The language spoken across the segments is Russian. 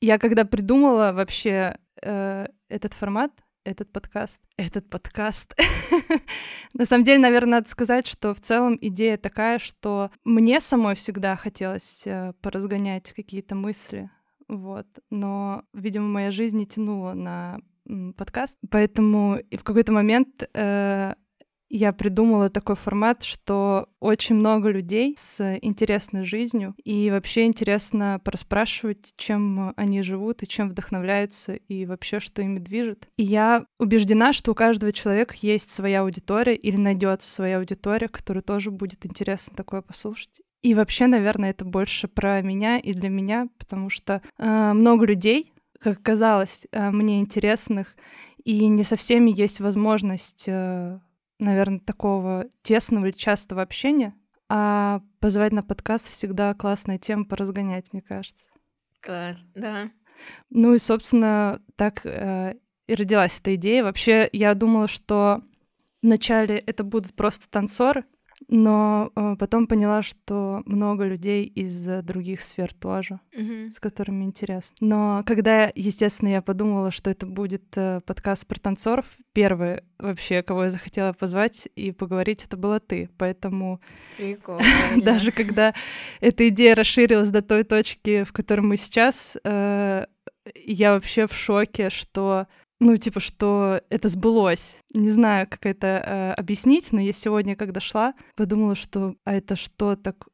Я когда придумала вообще э, этот формат, этот подкаст, этот подкаст. На самом деле, наверное, надо сказать, что в целом идея такая, что мне самой всегда хотелось э, поразгонять какие-то мысли, вот, но, видимо, моя жизнь не тянула на подкаст, поэтому в какой-то момент э, я придумала такой формат, что очень много людей с интересной жизнью, и вообще интересно пораспрашивать, чем они живут и чем вдохновляются, и вообще, что ими движет. И я убеждена, что у каждого человека есть своя аудитория или найдется своя аудитория, которой тоже будет интересно такое послушать. И вообще, наверное, это больше про меня и для меня, потому что э, много людей, как казалось, э, мне интересных, и не со всеми есть возможность э, наверное, такого тесного или частого общения, а позвать на подкаст всегда классная тема поразгонять, мне кажется. Класс, да. Ну и, собственно, так э, и родилась эта идея. Вообще, я думала, что вначале это будут просто танцоры, но э, потом поняла, что много людей из других сфер тоже, mm-hmm. с которыми интересно. Но когда, естественно, я подумала, что это будет э, подкаст про танцоров, первый вообще, кого я захотела позвать и поговорить, это была ты. Поэтому даже когда эта идея расширилась до той точки, в которой мы сейчас, э, я вообще в шоке, что ну, типа, что это сбылось. Не знаю, как это э, объяснить, но я сегодня, когда шла, подумала, что а это что так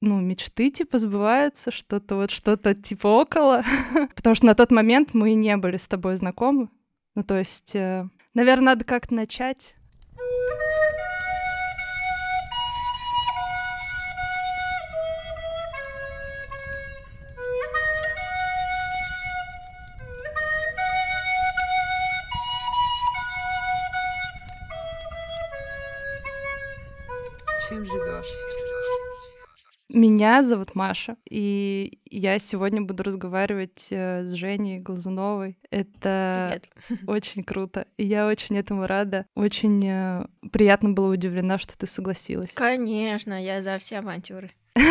ну, мечты, типа, сбываются, что-то вот, что-то, типа, около. Потому что на тот момент мы не были с тобой знакомы. Ну, то есть, э, наверное, надо как-то начать. Меня зовут Маша, и я сегодня буду разговаривать э, с Женей Глазуновой. Это Привет. очень круто, и я очень этому рада. Очень э, приятно было удивлена, что ты согласилась. Конечно, я за все авантюры.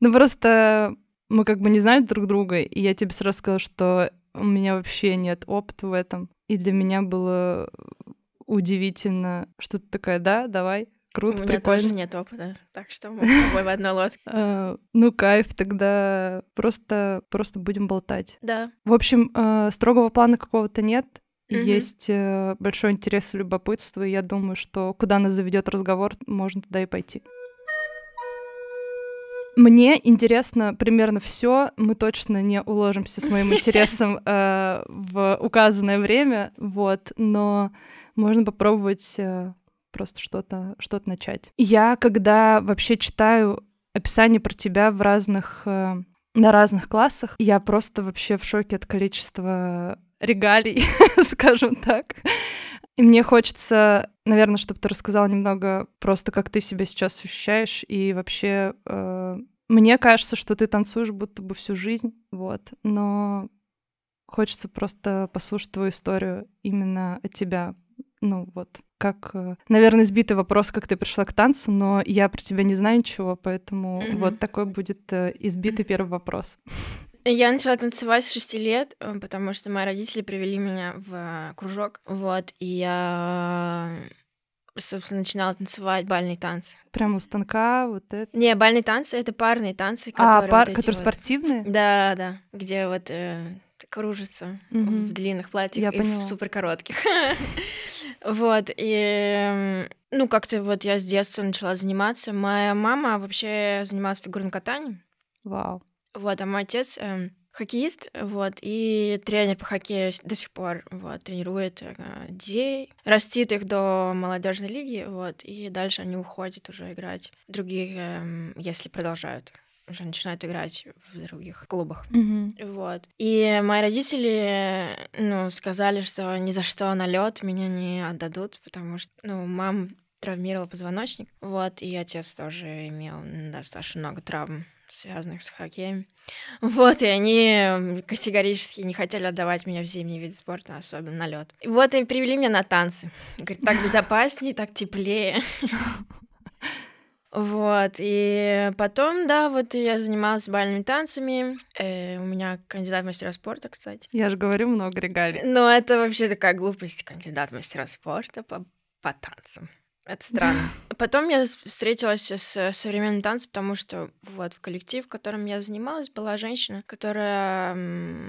Ну просто мы как бы не знали друг друга, и я тебе сразу сказала, что у меня вообще нет опыта в этом. И для меня было удивительно, что ты такая, да, давай, Круто, У меня прикольно. тоже нет опыта, так что мы с тобой в одной лодке. А, ну, кайф, тогда просто, просто будем болтать. Да. В общем, э, строгого плана какого-то нет. Есть э, большой интерес и любопытство, и я думаю, что куда нас заведет разговор, можно туда и пойти. Мне интересно примерно все. Мы точно не уложимся с моим интересом э, в указанное время, вот. Но можно попробовать э, просто что-то что начать. Я, когда вообще читаю описание про тебя в разных э, на разных классах, я просто вообще в шоке от количества регалий, скажем так. И мне хочется, наверное, чтобы ты рассказала немного просто, как ты себя сейчас ощущаешь, и вообще э, мне кажется, что ты танцуешь будто бы всю жизнь, вот, но хочется просто послушать твою историю именно от тебя, ну вот как, э, наверное, сбитый вопрос, как ты пришла к танцу, но я про тебя не знаю ничего, поэтому mm-hmm. вот такой будет э, избитый первый вопрос. Я начала танцевать с шести лет, э, потому что мои родители привели меня в кружок, вот, и я собственно, начинала танцевать бальные танцы. Прямо у станка, вот это? Не, бальные танцы — это парные танцы, а, которые... А, пар, вот которые вот... спортивные? Да, да, где вот э, кружится угу. в длинных платьях я и поняла. в супер коротких. Вот, и ну, как-то вот я с детства начала заниматься. Моя мама вообще занималась фигурным катанием. Вау. Вот, а мой отец э, хоккеист, вот, и тренер по хоккею до сих пор, вот, тренирует э, детей, растит их до молодежной лиги, вот, и дальше они уходят уже играть другие, э, если продолжают уже начинают играть в других клубах. Mm-hmm. Вот. И мои родители, ну, сказали, что ни за что на лед меня не отдадут, потому что, ну, мам травмировала позвоночник, вот, и отец тоже имел достаточно много травм связанных с хоккеем. Вот, и они категорически не хотели отдавать меня в зимний вид спорта, особенно на лед. И вот и привели меня на танцы. Говорит, так безопаснее, так теплее. Вот, и потом, да, вот я занималась бальными танцами. Э, у меня кандидат в мастера спорта, кстати. Я же говорю много регалий. Но это вообще такая глупость, кандидат в мастера спорта по, по танцам. Это странно. Потом я встретилась с современным танцем, потому что вот в коллектив, в котором я занималась, была женщина, которая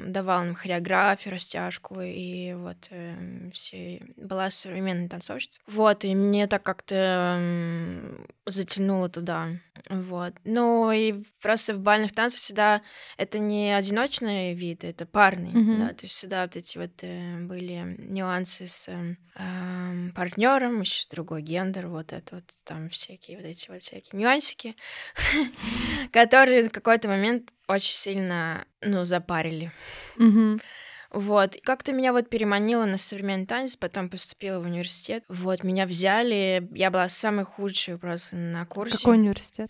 давала нам хореографию, растяжку, и вот э, все была современной танцовщицей. Вот, и мне так как-то затянуло туда. Вот. Ну и просто в бальных танцах всегда это не одиночный вид, это парный, mm-hmm. да, то есть всегда вот эти вот э, были нюансы с э, партнером, еще другой гендер, вот это вот там всякие вот эти вот всякие нюансики, которые в какой-то момент очень сильно, ну, запарили. Вот. Как-то меня вот переманило на современный танец, потом поступила в университет. Вот, меня взяли. Я была самой худшей просто на курсе. Какой университет?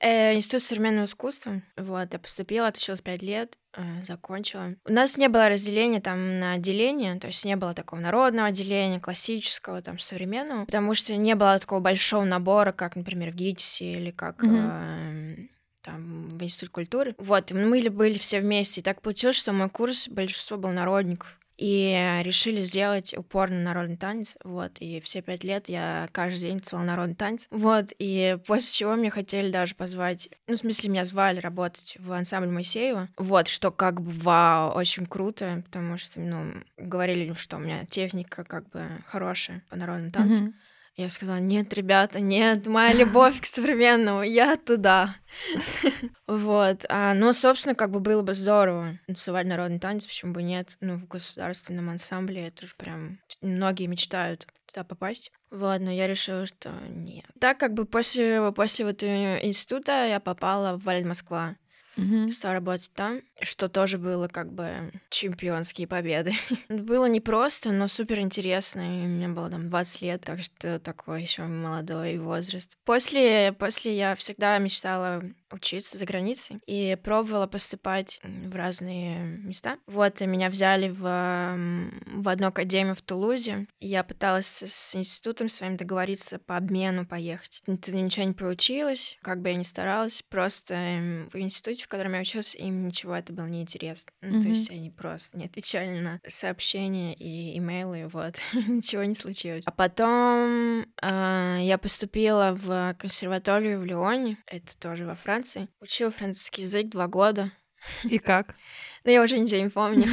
Э, Институт современного искусства. Вот, я поступила, отучилась пять лет, э, закончила. У нас не было разделения там на отделение, то есть не было такого народного отделения, классического, там, современного, потому что не было такого большого набора, как, например, в ГИТИСе или как... Mm-hmm. Э, там, в Институт культуры. Вот, мы были все вместе. И так получилось, что мой курс, большинство был народников. И решили сделать упор на народный танец, вот, и все пять лет я каждый день целовала народный танец, вот, и после чего мне хотели даже позвать, ну, в смысле, меня звали работать в ансамбле Моисеева, вот, что как бы вау, очень круто, потому что, ну, говорили, что у меня техника как бы хорошая по народному танцу, mm-hmm. Я сказала, нет, ребята, нет, моя любовь к современному, я туда. Вот. А, ну, собственно, как бы было бы здорово танцевать народный танец, почему бы нет? Ну, в государственном ансамбле это же прям... Многие мечтают туда попасть. Вот, но я решила, что нет. Так как бы после, после вот института я попала в Валь Москва mm-hmm. стала работать там, что тоже было как бы чемпионские победы. было непросто, но супер интересно. И мне было там 20 лет, так что такой еще молодой возраст. После, после я всегда мечтала учиться за границей и пробовала поступать в разные места. Вот, и меня взяли в, в одну академию в Тулузе. Я пыталась с институтом своим договориться по обмену поехать. Это ничего не получилось, как бы я ни старалась. Просто в институте, в котором я училась, им ничего это было неинтересно. Ну, mm-hmm. то есть они просто не отвечали на сообщения и имейлы, вот. ничего не случилось. А потом э, я поступила в консерваторию в Лионе, это тоже во Франции, Франции. Учила французский язык два года. И как? Ну, я уже ничего не помню.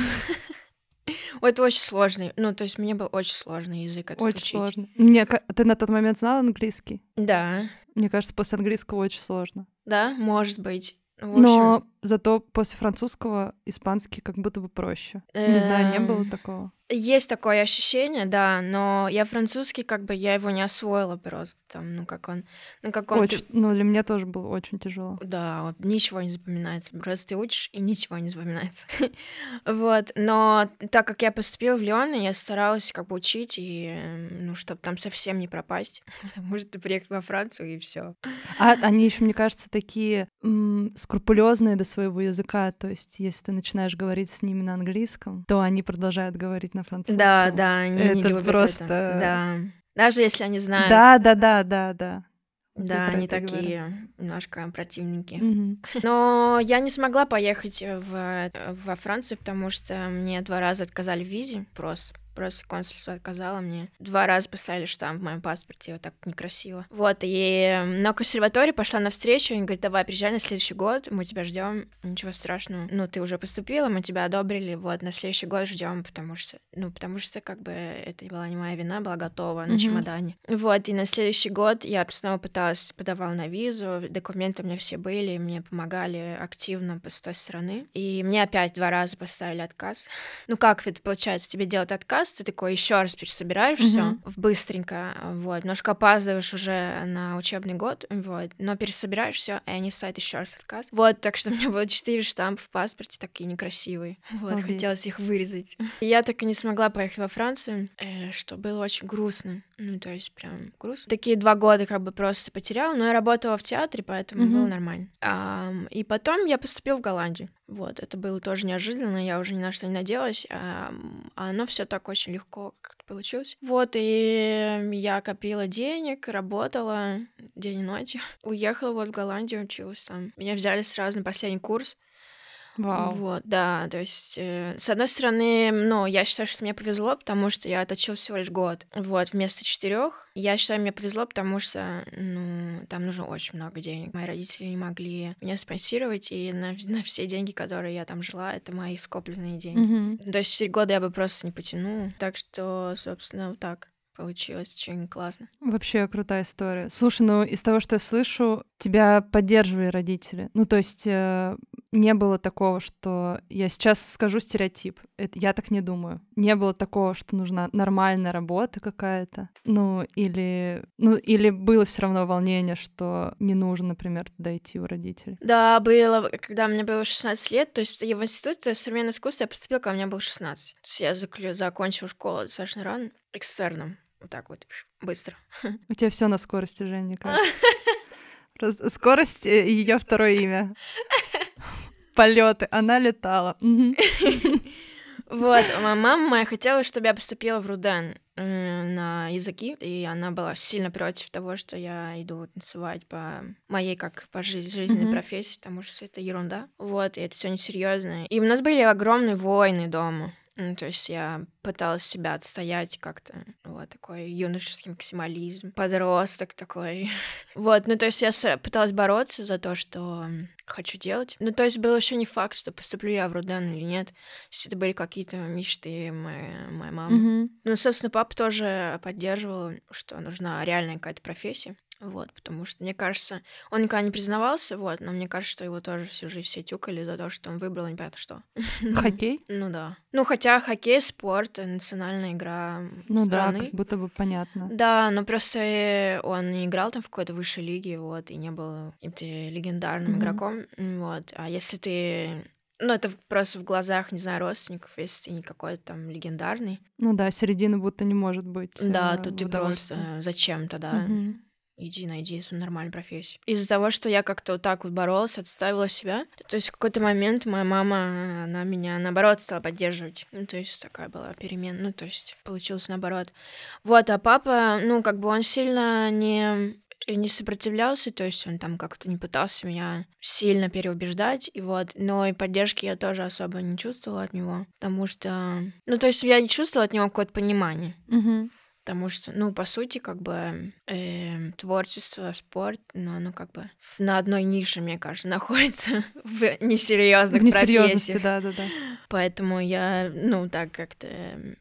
Это очень сложный. Ну, то есть мне был очень сложный язык этот Очень учить. сложно. Мне, ты на тот момент знал английский? Да. Мне кажется, после английского очень сложно. Да, может быть. Но зато после французского испанский как будто бы проще. Не знаю, не было эм, такого. Есть такое ощущение, да, но я французский, как бы я его не освоила просто там, ну как он, ну как он. Очень, ну для меня тоже было очень тяжело. Да, вот, ничего не запоминается, просто ты учишь и ничего не запоминается. вот, но так как я поступила в Лион, я старалась как бы учить и, ну чтобы там совсем не пропасть, потому что ты приехал во Францию и все. А они еще, мне кажется, такие скрупулезные до своего языка, то есть если ты начинаешь говорить с ними на английском, то они продолжают говорить на французском. Да, да, они это не любят просто... это. Да. Даже если они знают. Да, да, да, да, да. Да, они такие говорю. немножко противники. Mm-hmm. Но я не смогла поехать в, во Францию, потому что мне два раза отказали в визе просто. Просто консульство отказало мне. Два раза поставили штамп в моем паспорте, вот так некрасиво. Вот, и на консерватории пошла навстречу, и говорит, давай, приезжай на следующий год, мы тебя ждем, ничего страшного. Ну, ты уже поступила, мы тебя одобрили, вот, на следующий год ждем, потому что, ну, потому что, как бы, это была не моя вина, была готова на mm-hmm. чемодане. Вот, и на следующий год я снова пыталась, подавала на визу, документы у меня все были, мне помогали активно с той стороны. И мне опять два раза поставили отказ. Ну, как это получается, тебе делают отказ, раз, ты такой еще раз пересобираешь mm-hmm. все быстренько, вот, немножко опаздываешь уже на учебный год, вот, но пересобираешь все, и они ставят еще раз отказ. Вот, так что у меня было четыре штампа в паспорте, такие некрасивые. Вот, Обид. хотелось их вырезать. И я так и не смогла поехать во Францию, э, что было очень грустно. Ну, то есть прям грустно. Такие два года как бы просто потеряла, но я работала в театре, поэтому mm-hmm. было нормально. А, и потом я поступила в Голландию. Вот, это было тоже неожиданно, я уже ни на что не надеялась, а, а оно все так очень легко как-то получилось. Вот, и я копила денег, работала день и ночь. Уехала вот в Голландию, училась там. Меня взяли сразу на последний курс. Вау. Вот, да, то есть, э, с одной стороны, ну, я считаю, что мне повезло, потому что я отучилась всего лишь год, вот, вместо четырех. Я считаю, мне повезло, потому что, ну, там нужно очень много денег. Мои родители не могли меня спонсировать, и на, на все деньги, которые я там жила, это мои скопленные деньги. Mm-hmm. То есть, четыре года я бы просто не потянула. Так что, собственно, вот так получилось очень классно. Вообще крутая история. Слушай, ну из того, что я слышу, тебя поддерживали родители. Ну то есть э, не было такого, что я сейчас скажу стереотип. Это, я так не думаю. Не было такого, что нужна нормальная работа какая-то. Ну или ну или было все равно волнение, что не нужно, например, туда идти у родителей. Да, было, когда мне было 16 лет. То есть я в институт современного искусства я поступила, когда мне было 16. То есть я заклю... закончила школу достаточно рано, экстерном. Вот так вот, быстро. У тебя все на скорости, Жень, мне кажется. Просто скорость э, ее второе имя. Полеты. Она летала. Вот, мама моя хотела, чтобы я поступила в Руден э, на языки, и она была сильно против того, что я иду танцевать по моей как по жизненной mm-hmm. профессии, потому что это ерунда. Вот, и это все несерьезно. И у нас были огромные войны дома. Ну, то есть я пыталась себя отстоять как-то. Вот такой юношеский максимализм. Подросток такой. вот, ну то есть я пыталась бороться за то, что хочу делать. Ну то есть было еще не факт, что поступлю я в Руден или нет. То есть это были какие-то мечты моей, моей мамы. Mm-hmm. Ну, собственно, папа тоже поддерживал, что нужна реальная какая-то профессия. Вот, потому что, мне кажется, он никогда не признавался, вот, но мне кажется, что его тоже всю жизнь все тюкали за то, что он выбрал непонятно что. Хоккей? Ну да. Ну, хотя хоккей, спорт, национальная игра Ну страны. да, как будто бы понятно. Да, но просто э, он не играл там в какой-то высшей лиге, вот, и не был каким-то легендарным игроком, вот. А если ты ну, это просто в глазах, не знаю, родственников, если ты не какой-то там легендарный. Ну да, середины будто не может быть. Да, э, тут ты просто зачем тогда? Мгм иди найди свою нормальную профессию. Из-за того, что я как-то вот так вот боролась, отставила себя, то есть в какой-то момент моя мама, она меня, наоборот, стала поддерживать. Ну, то есть такая была перемена, ну, то есть получилось наоборот. Вот, а папа, ну, как бы он сильно не не сопротивлялся, то есть он там как-то не пытался меня сильно переубеждать, и вот, но и поддержки я тоже особо не чувствовала от него, потому что, ну, то есть я не чувствовала от него какое-то понимание. Угу. Потому что, ну, по сути, как бы э, творчество, спорт, ну, оно как бы на одной нише, мне кажется, находится в несерьезных профессиях. да, да, да. Поэтому я, ну, так как-то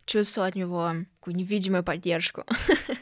чувствовала от него такую невидимую поддержку.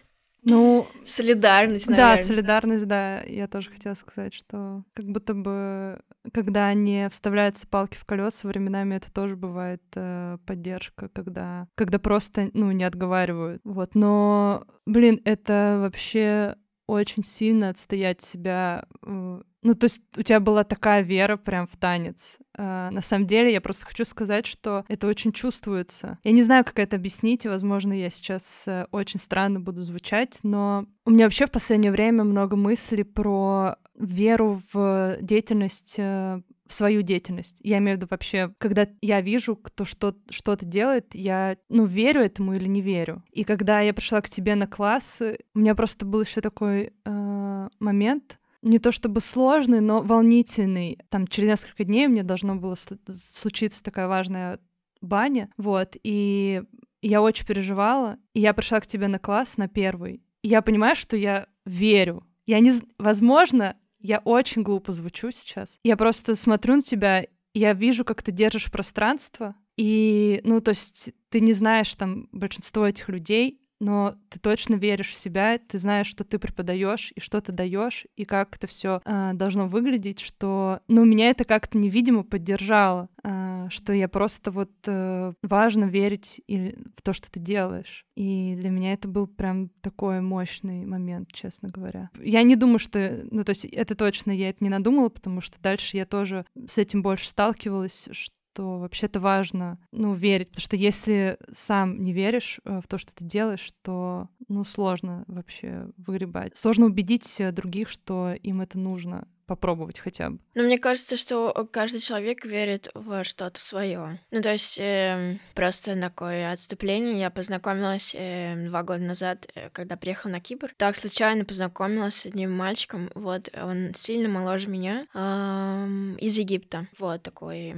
Ну, солидарность, наверное. Да, солидарность, да. Я тоже хотела сказать, что как будто бы, когда не вставляются палки в колеса, временами это тоже бывает э, поддержка, когда, когда просто, ну, не отговаривают. Вот, но, блин, это вообще очень сильно отстоять себя э, ну, то есть у тебя была такая вера прям в танец. Uh, на самом деле, я просто хочу сказать, что это очень чувствуется. Я не знаю, как это объяснить, и, возможно, я сейчас uh, очень странно буду звучать, но у меня вообще в последнее время много мыслей про веру в деятельность uh, в свою деятельность. Я имею в виду вообще, когда я вижу, кто что, что-то делает, я, ну, верю этому или не верю. И когда я пришла к тебе на класс, у меня просто был еще такой э, момент, не то чтобы сложный, но волнительный. Там через несколько дней мне должно было случиться такая важная баня, вот, и я очень переживала, и я пришла к тебе на класс, на первый, и я понимаю, что я верю. Я не... Возможно, я очень глупо звучу сейчас. Я просто смотрю на тебя, я вижу, как ты держишь пространство, и, ну, то есть ты не знаешь там большинство этих людей, но ты точно веришь в себя, ты знаешь, что ты преподаешь и что ты даешь, и как это все э, должно выглядеть, что, ну, меня это как-то невидимо поддержало, э, что я просто вот э, важно верить и в то, что ты делаешь. И для меня это был прям такой мощный момент, честно говоря. Я не думаю, что, ну, то есть это точно я это не надумала, потому что дальше я тоже с этим больше сталкивалась, что вообще-то важно, ну, верить, потому что если сам не веришь э, в то, что ты делаешь, то, ну, сложно вообще выгребать. Сложно убедить других, что им это нужно попробовать хотя бы. Ну, мне кажется, что каждый человек верит в что-то свое. Ну, то есть э, просто такое отступление. Я познакомилась э, два года назад, э, когда приехала на Кипр. Так случайно познакомилась с одним мальчиком. Вот, он сильно моложе меня, э, из Египта. Вот такой э,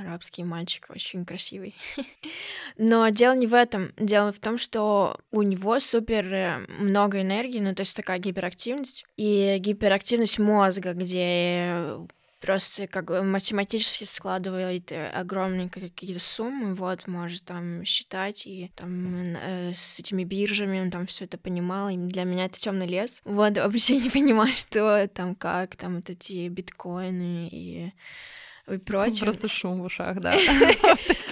арабский мальчик, очень красивый. Но дело не в этом. Дело в том, что у него супер э, много энергии, ну, то есть такая гиперактивность. И гиперактивность мозга мозга, где просто как бы математически складывает э, огромные какие-то суммы, вот, может там считать, и там э, с этими биржами он там все это понимал, и для меня это темный лес. Вот, вообще не понимаю, что там, как там вот эти биткоины и и прочее. Просто шум в ушах, да.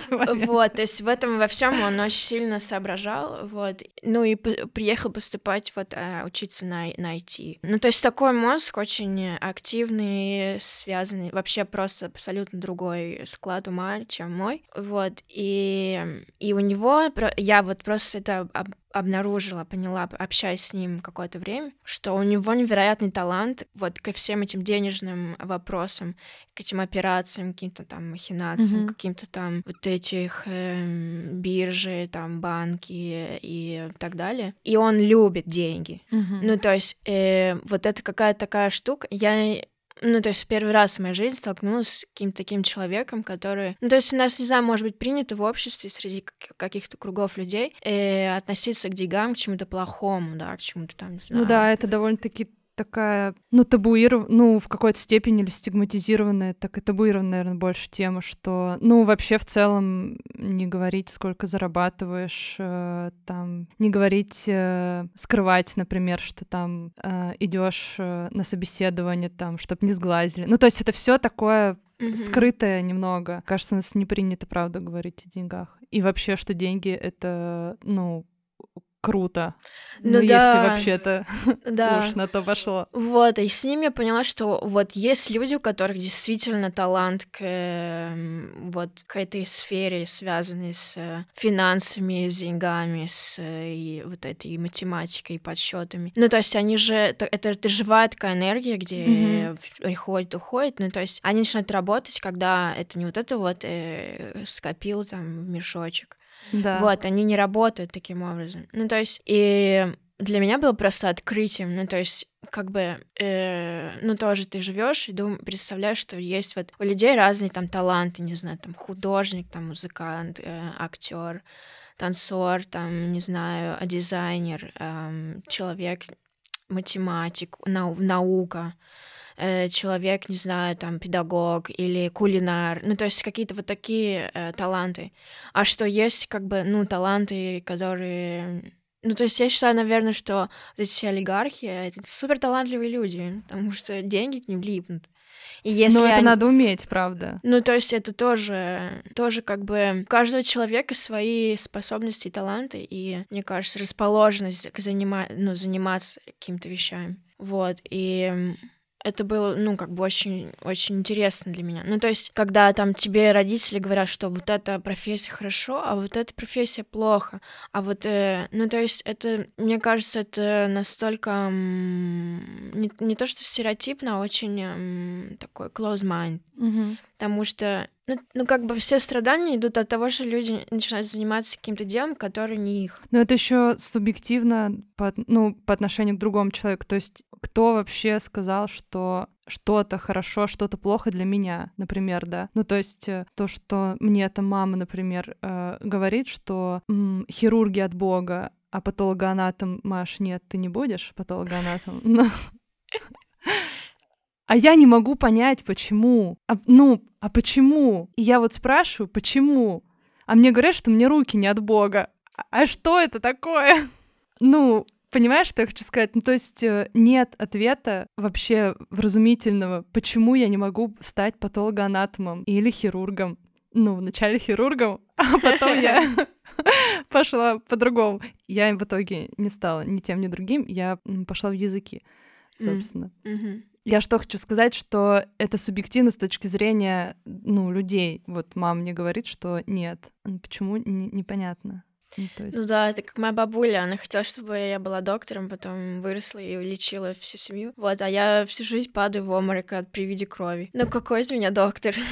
Вот, то есть в этом во всем он очень сильно соображал, вот. Ну и приехал поступать вот а, учиться на, на IT. Ну то есть такой мозг очень активный, связанный, вообще просто абсолютно другой склад ума, чем мой, вот. И, и у него, я вот просто это обнаружила, поняла, общаясь с ним какое-то время, что у него невероятный талант вот ко всем этим денежным вопросам, к этим операциям, каким-то там махинациям, mm-hmm. каким-то там вот этих э, биржи, там банки и так далее. И он любит деньги. Mm-hmm. Ну, то есть э, вот это какая-то такая штука. Я ну, то есть первый раз в моей жизни столкнулась с каким-то таким человеком, который... Ну, то есть у нас, не знаю, может быть, принято в обществе среди каких-то кругов людей э, относиться к деньгам, к чему-то плохому, да, к чему-то там, не знаю. Ну да, это довольно-таки такая, ну, табуированная, ну, в какой-то степени или стигматизированная, так и табуированная, наверное, больше тема, что, ну, вообще в целом не говорить, сколько зарабатываешь, э, там, не говорить, э, скрывать, например, что там э, идешь э, на собеседование, там, чтобы не сглазили. Ну, то есть это все такое mm-hmm. скрытое немного. Кажется, у нас не принято, правда, говорить о деньгах. И вообще, что деньги — это, ну, круто. Ну, ну да. если вообще-то да. уж на то пошло. Вот, и с ними я поняла, что вот есть люди, у которых действительно талант к эм, вот к этой сфере, связанной с финансами, с деньгами, с и вот этой математикой, подсчетами. Ну, то есть они же, это, это живая такая энергия, где mm-hmm. приходит, уходит. Ну, то есть они начинают работать, когда это не вот это вот э, скопил там в мешочек, да. Вот, они не работают таким образом. Ну, то есть, и для меня было просто открытием, ну, то есть, как бы, э, ну, тоже ты живешь и дум, представляешь, что есть вот у людей разные там таланты, не знаю, там художник, там музыкант, э, актер, танцор, там, не знаю, дизайнер, э, человек, математик, нау наука, э, человек, не знаю, там, педагог или кулинар, ну, то есть какие-то вот такие э, таланты. А что есть, как бы, ну, таланты, которые... Ну, то есть я считаю, наверное, что вот эти все олигархи — это супер талантливые люди, потому что деньги к ним липнут. И если Но это они... надо уметь, правда. Ну, то есть это тоже, тоже как бы у каждого человека свои способности и таланты, и, мне кажется, расположенность к занима... ну, заниматься какими-то вещами. Вот, и это было, ну, как бы очень, очень интересно для меня. Ну, то есть, когда там тебе родители говорят, что вот эта профессия хорошо, а вот эта профессия плохо, а вот, э, ну, то есть, это, мне кажется, это настолько не, не то что стереотипно, а очень э, такой close mind. Mm-hmm. Потому что, ну, ну, как бы все страдания идут от того, что люди начинают заниматься каким-то делом, которое не их. Но это еще субъективно по, ну, по отношению к другому человеку. То есть кто вообще сказал, что что-то хорошо, что-то плохо для меня, например, да. Ну, то есть э, то, что мне эта мама, например, э, говорит, что м, хирурги от Бога, а патологоанатом, Маш, нет, ты не будешь патологоанатом. Но... А я не могу понять, почему. А, ну, а почему? И я вот спрашиваю, почему? А мне говорят, что мне руки не от Бога. А, а что это такое? Ну, Понимаешь, что я хочу сказать? Ну, то есть э, нет ответа вообще вразумительного, почему я не могу стать патологоанатомом или хирургом. Ну, вначале хирургом, а потом я пошла по-другому. Я в итоге не стала ни тем, ни другим, я пошла в языки, собственно. Я что хочу сказать, что это субъективно с точки зрения, ну, людей. Вот мама мне говорит, что нет. Почему? Н- непонятно. Ну, есть... ну да, это как моя бабуля, она хотела, чтобы я была доктором, потом выросла и лечила всю семью. Вот, а я всю жизнь падаю в обморок от при виде крови. Ну какой из меня доктор?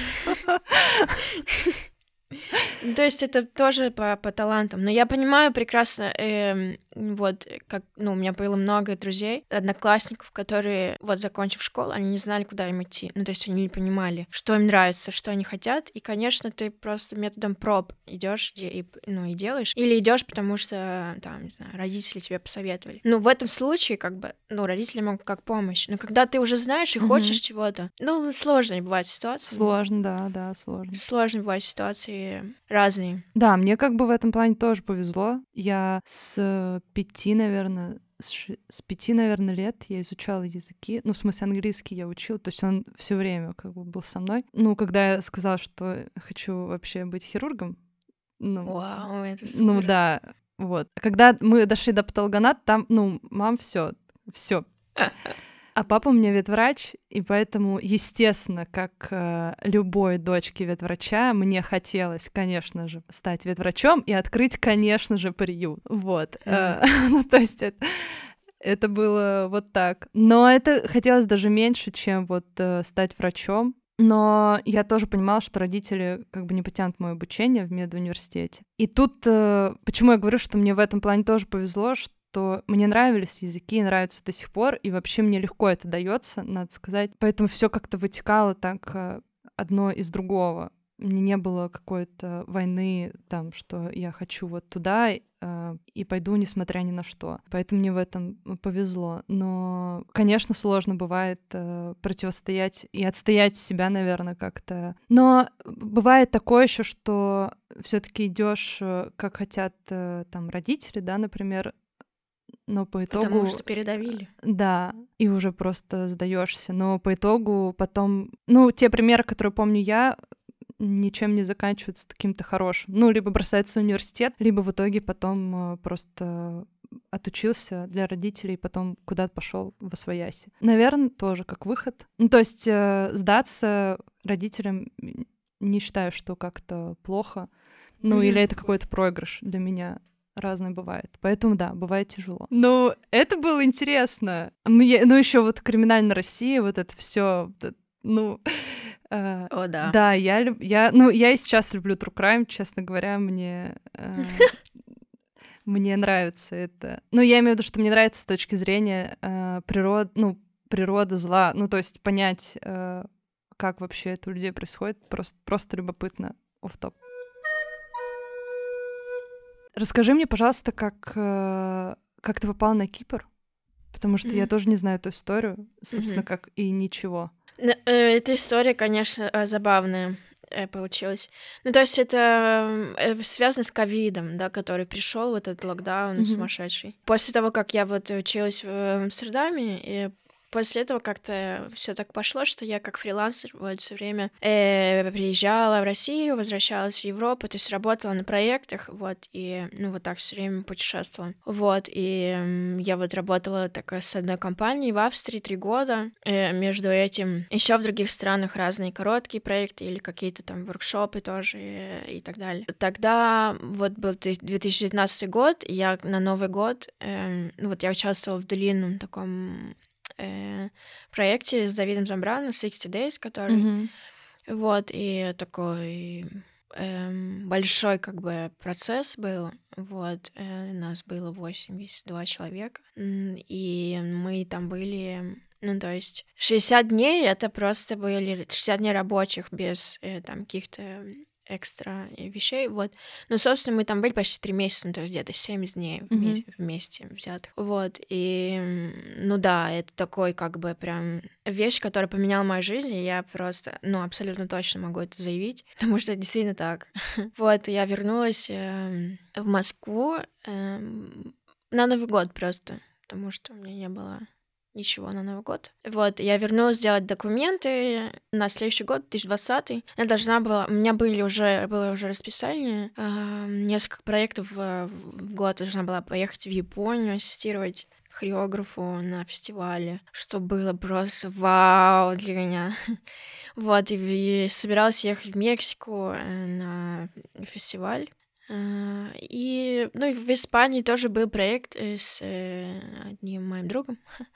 То есть это тоже по, по талантам. Но я понимаю прекрасно, э, вот, как, ну, у меня было много друзей, одноклассников, которые, вот, закончив школу, они не знали, куда им идти. Ну, то есть они не понимали, что им нравится, что они хотят. И, конечно, ты просто методом проб идешь и, ну, и делаешь. Или идешь, потому что, там, не знаю, родители тебе посоветовали. Ну, в этом случае, как бы, ну, родители могут как помощь. Но когда ты уже знаешь и mm-hmm. хочешь чего-то, ну, сложно бывает ситуация. Сложно, да, да, сложно. Сложно бывает ситуации разные. Да, мне как бы в этом плане тоже повезло. Я с пяти, наверное, с, ш... с пяти, наверное, лет я изучала языки. Ну, в смысле, английский я учила, то есть он все время как бы был со мной. Ну, когда я сказала, что хочу вообще быть хирургом, ну, Вау, это супер. Ну да, вот. Когда мы дошли до патологоната, там, ну, мам, все, все. А папа у меня ветврач, и поэтому, естественно, как э, любой дочке ветврача, мне хотелось, конечно же, стать ветврачом и открыть, конечно же, приют. Вот. Э, ну, то есть это, это было вот так. Но это хотелось даже меньше, чем вот э, стать врачом. Но я тоже понимала, что родители как бы не потянут мое обучение в медуниверситете. И тут, э, почему я говорю, что мне в этом плане тоже повезло, что что мне нравились языки, нравятся до сих пор, и вообще мне легко это дается, надо сказать. Поэтому все как-то вытекало так э, одно из другого. Мне не было какой-то войны там, что я хочу вот туда э, и пойду, несмотря ни на что. Поэтому мне в этом повезло. Но, конечно, сложно бывает э, противостоять и отстоять себя, наверное, как-то. Но бывает такое еще, что все-таки идешь, э, как хотят э, там родители, да, например, но по итогу... Потому что передавили. Да, и уже просто сдаешься. Но по итогу потом... Ну, те примеры, которые помню я, ничем не заканчиваются таким-то хорошим. Ну, либо бросается университет, либо в итоге потом э, просто отучился для родителей, потом куда-то пошел в освояси. Наверное, тоже как выход. Ну, то есть э, сдаться родителям не считаю, что как-то плохо. Ну, mm-hmm. или это какой-то проигрыш для меня разное бывает. Поэтому да, бывает тяжело. Ну, это было интересно. Ну, еще вот криминальная Россия, вот это все, ну. Э, О, да. Да, я, люб, я, ну, я и сейчас люблю True Crime, честно говоря, мне... Э, мне нравится это. Ну, я имею в виду, что мне нравится с точки зрения э, природ, ну, природы зла. Ну, то есть понять, э, как вообще это у людей происходит, просто, просто любопытно. Оф-топ. Расскажи мне, пожалуйста, как, э, как ты попала на Кипр? Потому что mm-hmm. я тоже не знаю эту историю, собственно, mm-hmm. как и ничего. Э, эта история, конечно, э, забавная получилась. Ну, то есть это связано с ковидом, да, который пришел, вот этот локдаун mm-hmm. сумасшедший. После того, как я вот училась в Амстердаме, и после этого как-то все так пошло, что я как фрилансер вот все время э, приезжала в Россию, возвращалась в Европу, то есть работала на проектах, вот, и, ну, вот так все время путешествовала. Вот, и э, я вот работала так с одной компанией в Австрии три года, э, между этим еще в других странах разные короткие проекты или какие-то там воркшопы тоже и, и так далее. Тогда вот был 2019 год, я на Новый год, э, ну, вот я участвовала в длинном таком э, проекте с Давидом Замбраном 60 Days, который... Mm-hmm. Вот, и такой эм, большой как бы процесс был. Вот, э, нас было 82 человека, и мы там были ну, то есть 60 дней это просто были 60 дней рабочих без э, там каких-то экстра вещей, вот. Но, собственно, мы там были почти три месяца, ну, то есть где-то семь дней вместе, mm-hmm. вместе взятых. Вот, и, ну да, это такой как бы прям вещь, которая поменяла мою жизнь, и я просто, ну, абсолютно точно могу это заявить, потому что это действительно так. вот, я вернулась э, в Москву э, на Новый год просто, потому что у меня не было ничего на Новый год. Вот, я вернулась сделать документы на следующий год, 2020. Я должна была, у меня были уже, было уже расписание, э, несколько проектов в, в год. Должна была поехать в Японию, ассистировать хореографу на фестивале, что было просто вау для меня. Вот, и собиралась ехать в Мексику э, на фестиваль. А, и, ну, и в Испании тоже был проект э, с э, одним моим другом.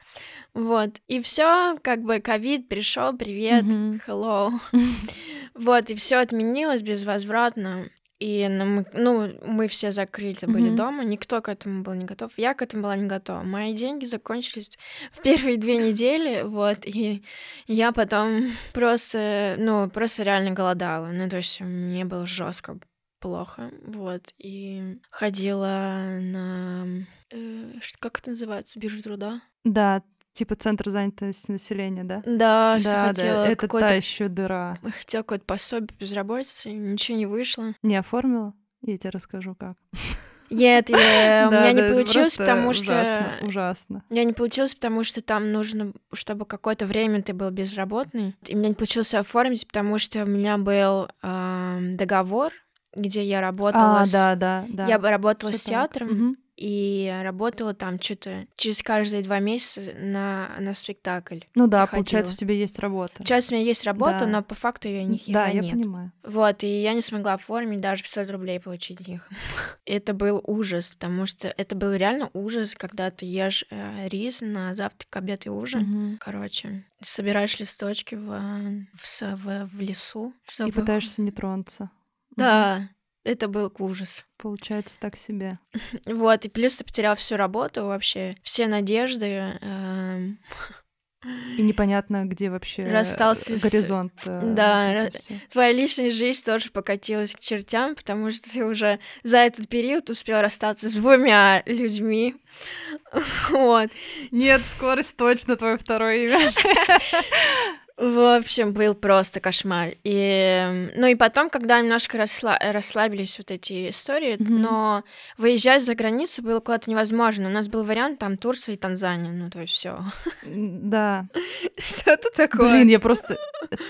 Вот. И все, как бы ковид пришел, привет, mm-hmm. hello. вот, и все отменилось безвозвратно. И ну, ну, мы все закрыты mm-hmm. были дома, никто к этому был не готов. Я к этому была не готова. Мои деньги закончились в первые две недели, вот, и я потом просто, ну, просто реально голодала. Ну, то есть мне было жестко плохо, вот, и ходила на, э, как это называется, биржа труда? Да, типа центр занятости населения, да? Да, да, хотела да, это та еще дыра. Хотела какое-то пособие безработицы, ничего не вышло. Не оформила? Я тебе расскажу, как. Нет, я, у меня не получилось, потому что... Ужасно, ужасно. У меня не получилось, потому что там нужно, чтобы какое-то время ты был безработный. И меня не получилось оформить, потому что у меня был э, договор где я работала. А, с... да, да, да. Я работала Все с театром. Угу и работала там что-то через каждые два месяца на, на спектакль. Ну да, получается, у тебя есть работа. Получается, у меня есть работа, да. но по факту ее ни Да, я нет. понимаю. Вот, и я не смогла оформить даже 500 рублей получить них. это был ужас, потому что это был реально ужас, когда ты ешь э, рис на завтрак, обед и ужин. Угу. Короче, собираешь листочки в, в, в, в лесу. Чтобы... И пытаешься не тронуться. Да, это был ужас. Получается так себе. Вот, и плюс ты потерял всю работу вообще, все надежды. Эм, и непонятно, где вообще Расстался горизонт. С... Э, да, твоя личная жизнь тоже покатилась к чертям, потому что ты уже за этот период успел расстаться с двумя людьми. Вот. Нет, скорость точно твое второе имя. В общем, был просто кошмар. И, ну и потом, когда немножко расла... расслабились вот эти истории, mm-hmm. но выезжать за границу было куда-то невозможно. У нас был вариант там Турция и Танзания, ну то есть все. Да. Что это такое? Блин, я просто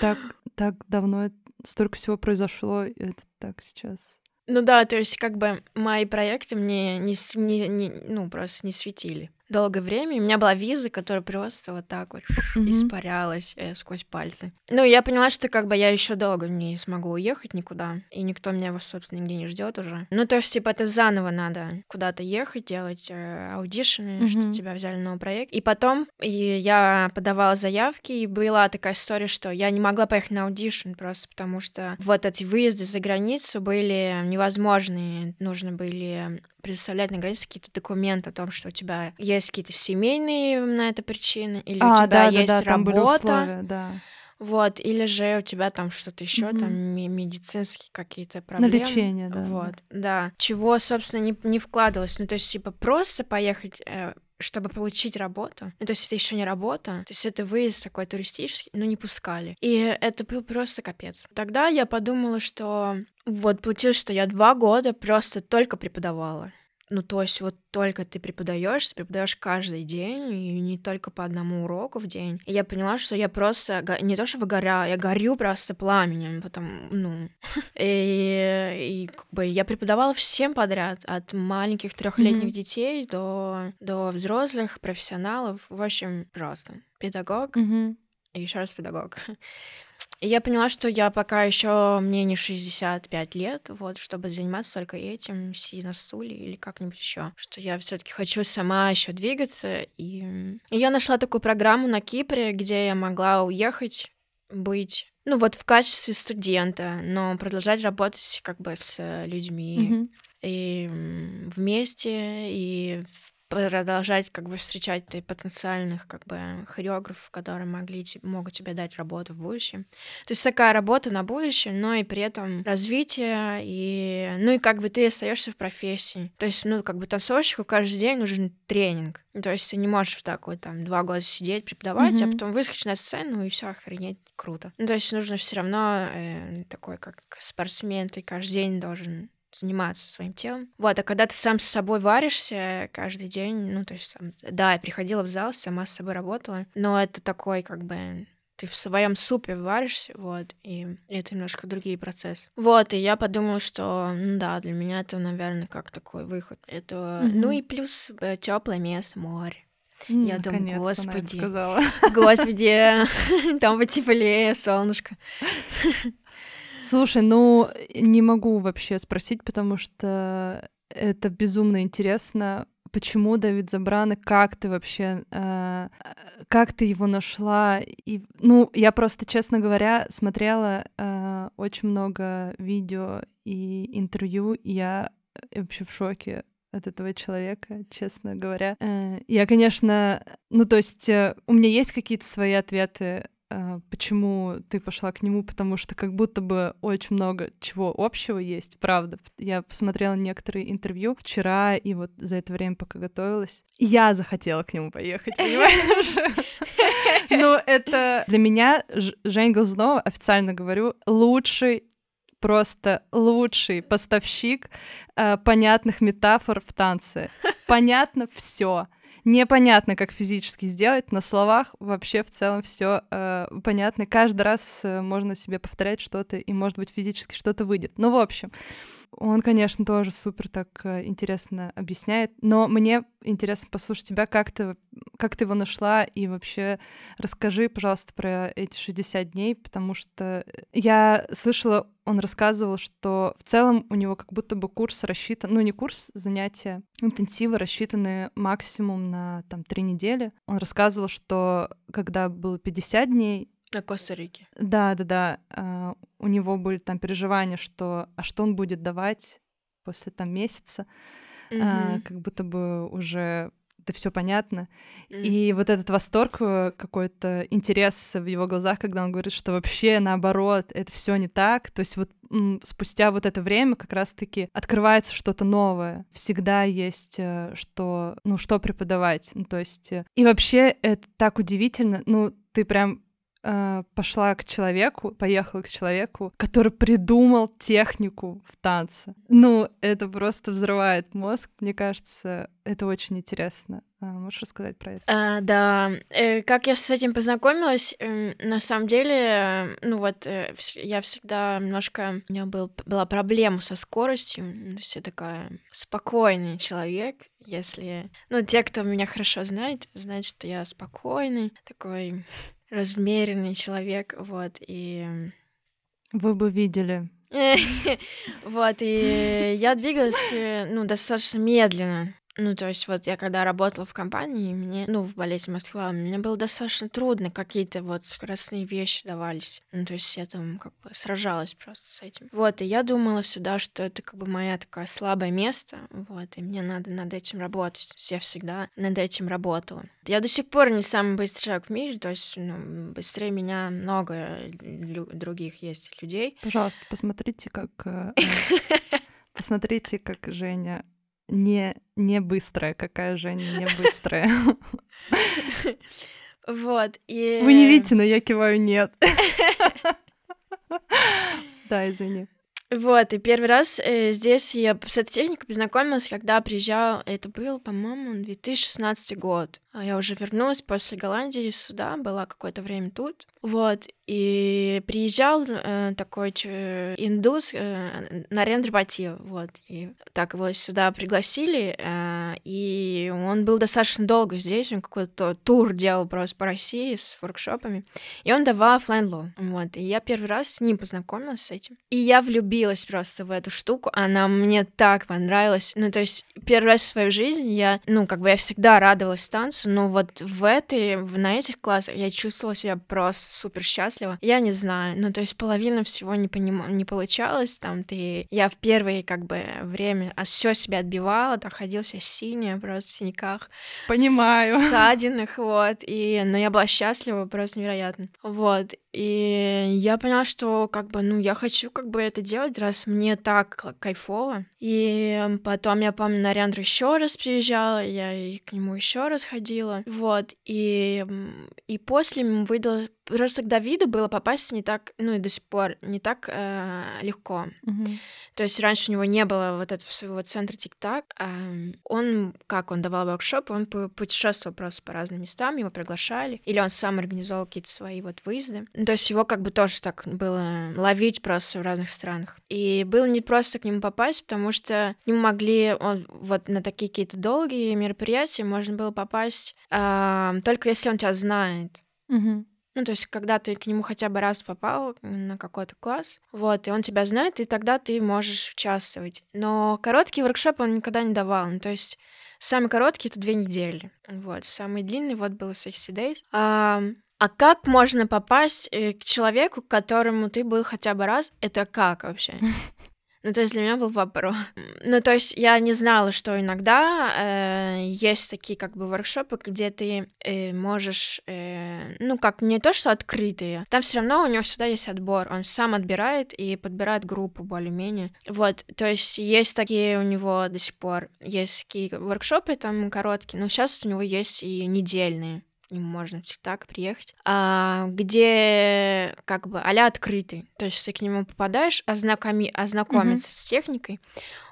так, так давно столько всего произошло, это так сейчас. Ну да, то есть как бы мои проекты мне не, не, не ну просто не светили долгое время. У меня была виза, которая просто вот так вот mm-hmm. испарялась э, сквозь пальцы. Ну, я поняла, что как бы я еще долго не смогу уехать никуда, и никто меня, собственно, нигде не ждет уже. Ну, то есть, типа, это заново надо куда-то ехать, делать э, audition ы, mm-hmm. чтобы тебя взяли на новый проект. И потом и я подавала заявки, и была такая история, что я не могла поехать на audition просто потому, что вот эти выезды за границу были невозможные. Нужно были предоставлять на границе какие-то документы о том, что у тебя есть какие-то семейные на это причины, или а, у тебя да, есть да, да, работа. Условия, да. Вот, или же у тебя там что-то еще, mm-hmm. там медицинские какие-то проблемы. На лечение, да. Вот, да. Чего, собственно, не, не вкладывалось. Ну, то есть, типа, просто поехать э, чтобы получить работу. Ну, то есть это еще не работа, то есть это выезд такой туристический, но не пускали. И это был просто капец. Тогда я подумала, что вот получилось, что я два года просто только преподавала. Ну, то есть вот только ты преподаешь, ты преподаешь каждый день, и не только по одному уроку в день. И я поняла, что я просто не то что выгораю, я горю просто пламенем, потому, ну... И, и как бы я преподавала всем подряд, от маленьких трехлетних mm-hmm. детей до, до взрослых, профессионалов. В общем, просто педагог. Mm-hmm. И еще раз педагог. И я поняла, что я пока еще мне не 65 лет, вот, чтобы заниматься только этим, сидя на стуле или как-нибудь еще. Что я все-таки хочу сама еще двигаться. И... и я нашла такую программу на Кипре, где я могла уехать, быть ну вот в качестве студента, но продолжать работать как бы с людьми mm-hmm. и вместе и продолжать как бы встречать потенциальных как бы хореографов, которые могли могут тебе дать работу в будущем. То есть такая работа на будущее, но и при этом развитие и ну и как бы ты остаешься в профессии. То есть ну как бы танцовщику каждый день нужен тренинг. То есть ты не можешь так вот там два года сидеть преподавать, mm-hmm. а потом выскочить на сцену и все охренеть круто. Ну, то есть нужно все равно э, такой как спортсмен, ты каждый день должен заниматься своим телом. Вот, а когда ты сам с собой варишься каждый день, ну, то есть, там, да, я приходила в зал, сама с собой работала, но это такой, как бы, ты в своем супе варишься, вот, и это немножко другие процессы. Вот, и я подумала, что, ну да, для меня это, наверное, как такой выход. Это, mm-hmm. ну и плюс э, теплое место, море. Mm, я думаю, господи, господи, там потеплее, солнышко. Слушай, ну не могу вообще спросить, потому что это безумно интересно. Почему Давид Забраны? Как ты вообще, э, как ты его нашла? И, ну, я просто, честно говоря, смотрела э, очень много видео и интервью, и я вообще в шоке от этого человека, честно говоря. Э, я, конечно, ну, то есть э, у меня есть какие-то свои ответы почему ты пошла к нему, потому что как будто бы очень много чего общего есть, правда. Я посмотрела некоторые интервью вчера, и вот за это время, пока готовилась, я захотела к нему поехать, понимаешь? Ну, это для меня Жень Глазнова, официально говорю, лучший просто лучший поставщик э, понятных метафор в танце. Понятно все непонятно, как физически сделать, на словах вообще в целом все э, понятно. Каждый раз э, можно себе повторять что-то, и, может быть, физически что-то выйдет. Ну, в общем, он, конечно, тоже супер так э, интересно объясняет, но мне интересно послушать тебя, как ты, как ты его нашла, и вообще расскажи, пожалуйста, про эти 60 дней, потому что я слышала, он рассказывал, что в целом у него как будто бы курс рассчитан, ну не курс, занятия, интенсивы рассчитаны максимум на там три недели. Он рассказывал, что когда было 50 дней, на Коста-Рике. Да, да, да. А, у него были там переживания, что а что он будет давать после там месяца, mm-hmm. а, как будто бы уже это все понятно. Mm-hmm. И вот этот восторг, э, какой-то интерес в его глазах, когда он говорит, что вообще наоборот, это все не так. То есть вот спустя вот это время как раз-таки открывается что-то новое. Всегда есть э, что, ну, что преподавать. Ну, то есть... Э, и вообще это так удивительно. Ну, ты прям э, пошла к человеку, поехала к человеку, который придумал технику в танце. Ну, это просто взрывает мозг. Мне кажется, это очень интересно. А, можешь рассказать про это? А, да, э, как я с этим познакомилась, на самом деле, ну вот, э, я всегда немножко, у меня был, была проблема со скоростью, все такая спокойный человек, если, ну, те, кто меня хорошо знает, знают, что я спокойный, такой размеренный человек, вот, и... Вы бы видели. Вот, и я двигалась, э, ну, достаточно медленно. Ну, то есть вот я когда работала в компании, мне, ну, в болезни Москва, мне было достаточно трудно, какие-то вот скоростные вещи давались. Ну, то есть я там как бы сражалась просто с этим. Вот, и я думала всегда, что это как бы моя такая слабое место, вот, и мне надо над этим работать. То есть я всегда над этим работала. Я до сих пор не самый быстрый человек в мире, то есть, ну, быстрее меня много других есть людей. Пожалуйста, посмотрите, как... Э, посмотрите, как Женя не, не быстрая, какая же не быстрая. Вот, и... Вы не видите, но я киваю нет. Да, извини. Вот, и первый раз э, здесь я с этой техникой познакомилась, когда приезжал, это был, по-моему, 2016 год. А я уже вернулась после Голландии сюда, была какое-то время тут. Вот, и приезжал э, такой ч- индус э, Нарендра Бати, вот, и так его сюда пригласили, э, и он был достаточно долго здесь, он какой-то тур делал просто по России с воркшопами, и он давал оффлайн ло, вот, и я первый раз с ним познакомилась с этим, и я влюбилась просто в эту штуку, она мне так понравилась, ну, то есть первый раз в своей жизни я, ну, как бы я всегда радовалась танцу, но вот в этой, на этих классах я чувствовала себя просто супер счастлива. Я не знаю, ну то есть половина всего не, поним... не получалось, там ты... Я в первое как бы время а все себя отбивала, так ходила вся синяя, просто в синяках. Понимаю. Ссадинах, вот, и... Но я была счастлива, просто невероятно. Вот, и я поняла, что как бы, ну, я хочу как бы это делать, раз мне так кайфово. И потом я помню, Наряндр еще раз приезжала, я и к нему еще раз ходила. Вот, и, и после выдал просто к Давиду было попасть не так, ну и до сих пор не так э, легко. Мгм. То есть раньше у него не было вот этого своего центра тик-так. а, Он, как он давал воркшоп, он пу- путешествовал просто по разным местам, его приглашали, или он сам организовал какие-то свои вот выезды. Ну, То есть его как бы тоже так было ловить просто в разных странах. И было не просто к нему попасть, потому что к нему могли он, вот на такие какие-то долгие мероприятия можно было попасть а, только если он тебя знает. Мгм. Ну, то есть, когда ты к нему хотя бы раз попал на какой-то класс, вот, и он тебя знает, и тогда ты можешь участвовать. Но короткий воркшоп он никогда не давал. Ну, то есть, самый короткий — это две недели. Вот, самый длинный вот был 60 Days. А, а как можно попасть э, к человеку, к которому ты был хотя бы раз? Это как вообще? Ну, то есть для меня был вопрос. Ну, то есть я не знала, что иногда э, есть такие как бы воркшопы, где ты э, можешь, э, ну, как не то, что открытые, там все равно у него всегда есть отбор, он сам отбирает и подбирает группу более-менее. Вот, то есть есть такие у него до сих пор, есть такие воркшопы там короткие, но сейчас у него есть и недельные можно всегда приехать, а, где как бы а открытый. То есть ты к нему попадаешь, ознакоми, ознакомиться с техникой.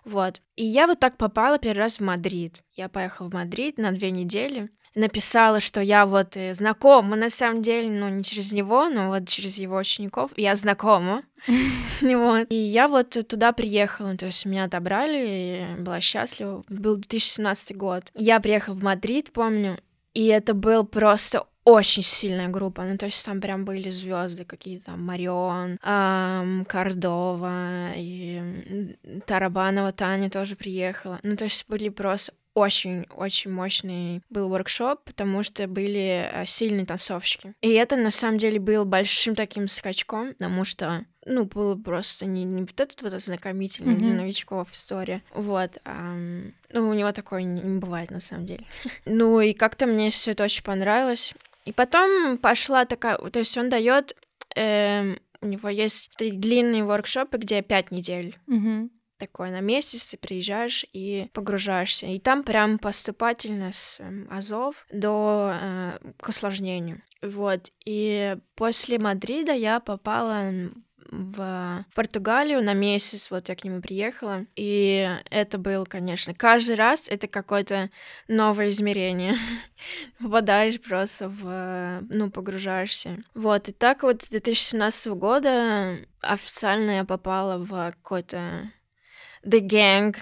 Вот. И я вот так попала первый раз в Мадрид. Я поехала в Мадрид на две недели. Написала, что я вот э, знакома, на самом деле, ну, не через него, но вот через его учеников. Я знакома. Вот. И я вот туда приехала, то есть меня отобрали, и была счастлива. Был 2017 год. Я приехала в Мадрид, помню, и это был просто очень сильная группа. Ну, то есть там прям были звезды какие-то, Марион, ам, Кордова, и Тарабанова Таня тоже приехала. Ну, то есть были просто очень-очень мощный был воркшоп, потому что были э, сильные танцовщики. И это, на самом деле, был большим таким скачком, потому что ну, было просто не, не вот этот вот ознакомительный Мгм. для новичков история. Вот. ам, ну, у него такое не, не бывает, на самом деле. Ну, и как-то мне все это очень понравилось. И потом пошла такая... То есть он дает... у него есть длинные воркшопы, где пять недель Мгм. Такой на месяц ты приезжаешь и погружаешься. И там прям поступательно с эм, азов до э, к осложнению. Вот. И после Мадрида я попала в Португалию на месяц, вот я к нему приехала, и это был, конечно, каждый раз это какое-то новое измерение. Попадаешь просто в, ну, погружаешься. Вот, и так вот с 2017 года официально я попала в какой-то The Gang.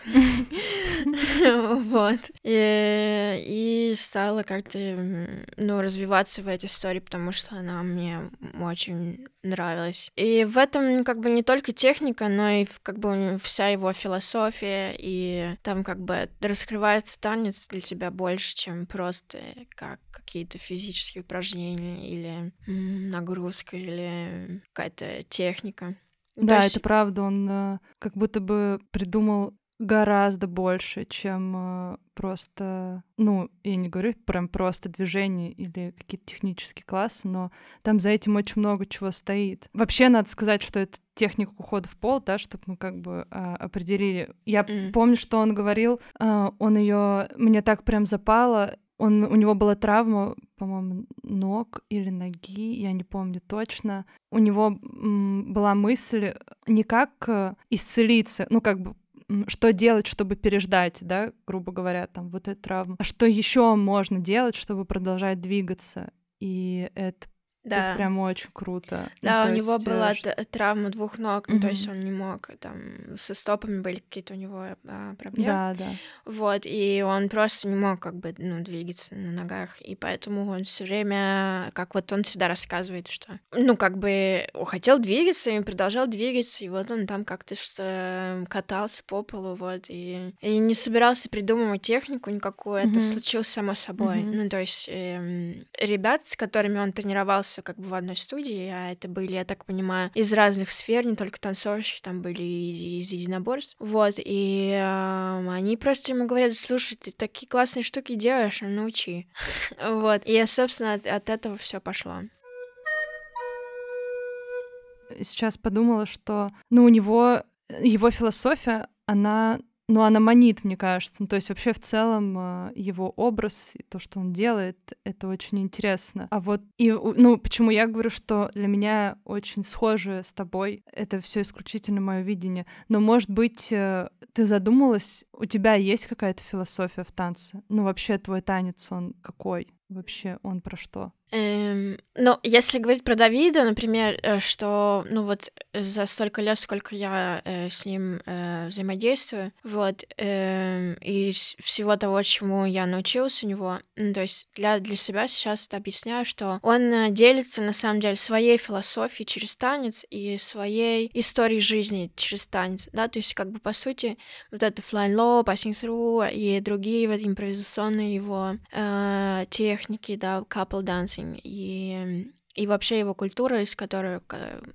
вот. И, и стала как-то, ну, развиваться в этой истории, потому что она мне очень нравилась. И в этом как бы не только техника, но и как бы вся его философия, и там как бы раскрывается танец для тебя больше, чем просто как какие-то физические упражнения или нагрузка или какая-то техника. Ну, Да, есть- это правда, он э, как будто бы придумал гораздо больше, чем э, просто, ну, я не говорю прям просто движение или какие-то технические классы, но там за этим очень много чего стоит. Вообще, надо сказать, что это техника ухода в пол, да, чтобы мы как бы а, определили. Я М. помню, что он говорил, а, он ее мне так прям запало. Он, у него была травма, по-моему, ног или ноги, я не помню точно. У него была мысль не как э, исцелиться, ну как бы что делать, чтобы переждать, да, грубо говоря, там вот эту травму, а что еще можно делать, чтобы продолжать двигаться. И это Да. прям очень круто. Ну, Да, то у него есть, э, была травма двух ног, ну, то есть он не мог, там, со стопами были какие-то у него а, проблемы. Да, да. Вот, и он просто не мог, как бы, ну, двигаться на ногах, и поэтому он все время, как вот он всегда рассказывает, что, ну, как бы, хотел двигаться и продолжал двигаться, и вот он там как-то что катался по полу, вот, и, и не собирался придумывать технику никакую, это Мгм. случилось само собой. Мгм. Ну, то есть эм, ребят, с которыми он тренировался как бы в одной студии, а это были, я так понимаю, из разных сфер, не только танцовщики, там были и из единоборств. Вот, и эм, они просто ему говорят, слушай, ты такие классные штуки делаешь, а научи. Вот, и, собственно, от этого все пошло. сейчас подумала, что, ну, у него его философия, она ну, она манит, мне кажется. Ну, то есть вообще в целом э, его образ и то, что он делает, это очень интересно. А вот и, ну, почему я говорю, что для меня очень схоже с тобой, это все исключительно мое видение. Но, может быть, э, ты задумалась, у тебя есть какая-то философия в танце? Ну, вообще твой танец, он какой? Вообще он про что? Эм, ну, если говорить про Давида, например, э, что, ну вот за столько лет, сколько я э, с ним э, взаимодействую, вот, э, и всего того, чему я научилась у него, ну, то есть для, для себя сейчас это объясняю, что он э, делится, на самом деле, своей философией через танец и своей историей жизни через танец, да, то есть как бы, по сути, вот это flying low, passing through и другие вот импровизационные его э, техники, да, couple dancing, и и вообще его культура, из которой,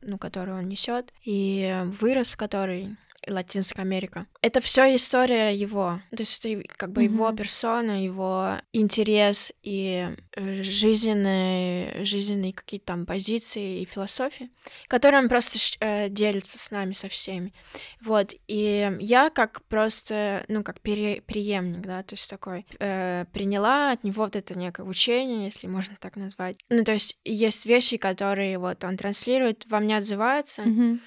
ну, которую он несет, и вырос в которой Латинская Америка. Это все история его, то есть это как бы mm-hmm. его персона, его интерес и э, жизненные, жизненные какие-то там позиции и философии, которые он просто э, делится с нами, со всеми. Вот, и я как просто, ну, как пере, преемник, да, то есть такой, э, приняла от него вот это некое учение, если можно так назвать. Ну, то есть есть вещи, которые вот он транслирует, во мне отзываются, mm-hmm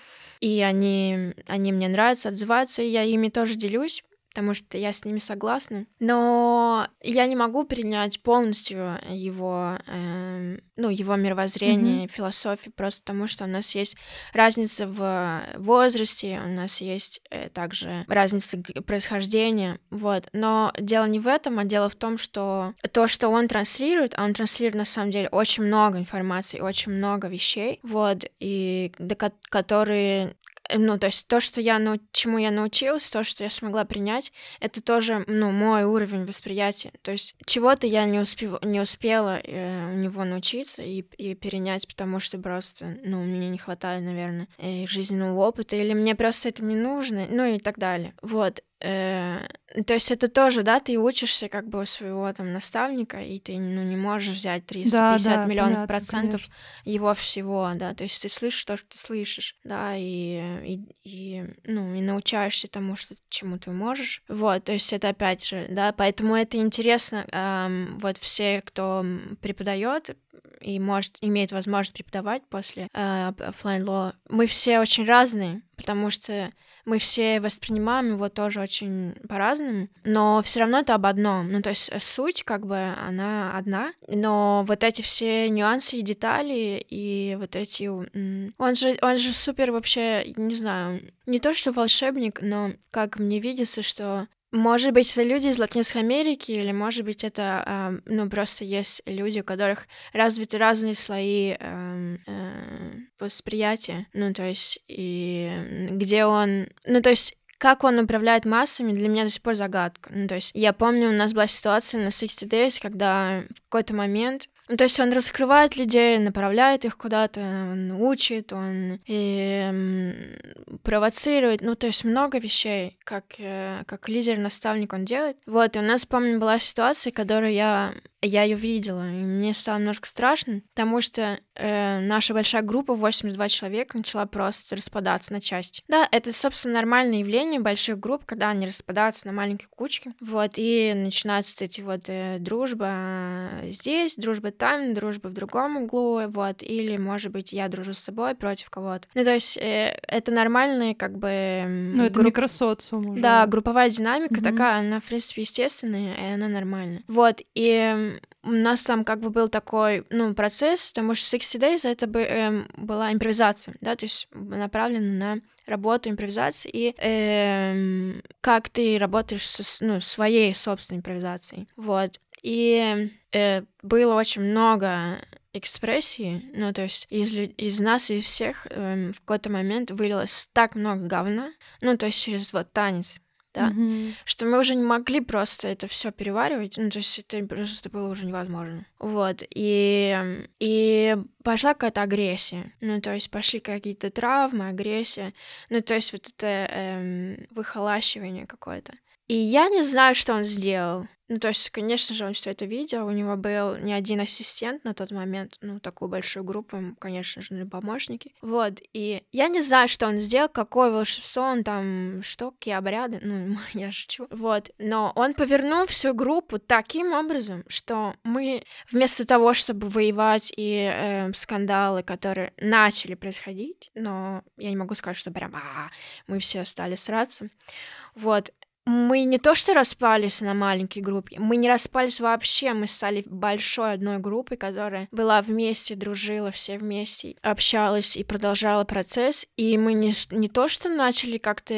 и они, они мне нравятся, отзываются, и я ими тоже делюсь потому что я с ними согласна. Но я не могу принять полностью его, э, ну, его мировоззрение, mm-hmm. философию, просто потому что у нас есть разница в возрасте, у нас есть э, также разница происхождения, вот. Но дело не в этом, а дело в том, что то, что он транслирует, а он транслирует на самом деле очень много информации, очень много вещей, вот, и которые Э, ну, то есть то, что я, ну, чему я научилась, то, что я смогла принять, это тоже, ну, мой уровень восприятия. То есть чего-то я не, успев... не успела э, у него научиться и, и перенять, потому что просто, ну, мне не хватает, наверное, э, жизненного опыта, или мне просто это не нужно, ну и так далее. Вот. Э, то есть это тоже, да, ты учишься как бы у своего там наставника, и ты ну, не можешь взять 350 да, да, миллионов понятно, процентов конечно. его всего, да, то есть ты слышишь то, что ты слышишь, да, и, и, и, ну, и научаешься тому, что чему ты можешь, вот, то есть это опять же, да, поэтому это интересно, эм, вот все, кто преподает и может, имеет возможность преподавать после э, offline law, мы все очень разные, потому что мы все воспринимаем его тоже очень по-разному, но все равно это об одном. Ну, то есть э, суть, как бы, она одна, но вот эти все нюансы и детали, и вот эти... Он же, он же супер вообще, не знаю, не то что волшебник, но как мне видится, что может быть, это люди из Латинской Америки, или, может быть, это, э, ну, просто есть люди, у которых развиты разные слои э, э, восприятия, ну, то есть, и где он, ну, то есть, как он управляет массами, для меня до сих пор загадка. Ну, то есть, я помню, у нас была ситуация на 60 Days, когда в какой-то момент ну, то есть он раскрывает людей, направляет их куда-то, он учит, он и, провоцирует, ну, то есть много вещей, как, э, как лидер-наставник он делает. Вот, и у нас, помню, была ситуация, которую я я ее видела, и мне стало немножко страшно, потому что э, наша большая группа, 82 человека, начала просто распадаться на части. Да, это, собственно, нормальное явление больших групп, когда они распадаются на маленькие кучки, вот, и начинаются эти вот э, дружба здесь, дружба там, дружба в другом углу, вот, или, может быть, я дружу с тобой против кого-то. Ну, то есть э, это нормальные, как бы... Ну, это групп... микросоциум уже. Да, групповая динамика mm-hmm. такая, она, в принципе, естественная, и она нормальная. Вот, и у нас там как бы был такой, ну, процесс, потому что 60 Days это бы, эм, была импровизация, да, то есть направлена на работу импровизации и эм, как ты работаешь со ну, своей собственной импровизацией. Вот. И э, было очень много экспрессии, ну, то есть из, из нас и всех эм, в какой-то момент вылилось так много говна, ну, то есть через вот танец, да, mm-hmm. что мы уже не могли просто это все переваривать, ну, то есть это просто было уже невозможно. Вот, и, и пошла какая-то агрессия, ну, то есть пошли какие-то травмы, агрессия, ну, то есть вот это эм, выхолащивание какое-то. И я не знаю, что он сделал, Ну, то есть, конечно же, он все это видел. У него был не один ассистент на тот момент. Ну, такую большую группу, ему, конечно же, помощники. Вот. И я не знаю, что он сделал, какое волшебство он там, что, какие обряды. Ну, я шучу. Вот. Но он повернул всю группу таким образом, что мы вместо того, чтобы воевать и э, скандалы, которые начали происходить, но я не могу сказать, что прям а, мы все стали сраться. Вот, мы не то что распались на маленькие группы, мы не распались вообще, мы стали большой одной группой, которая была вместе, дружила все вместе, общалась и продолжала процесс, и мы не, не то что начали как-то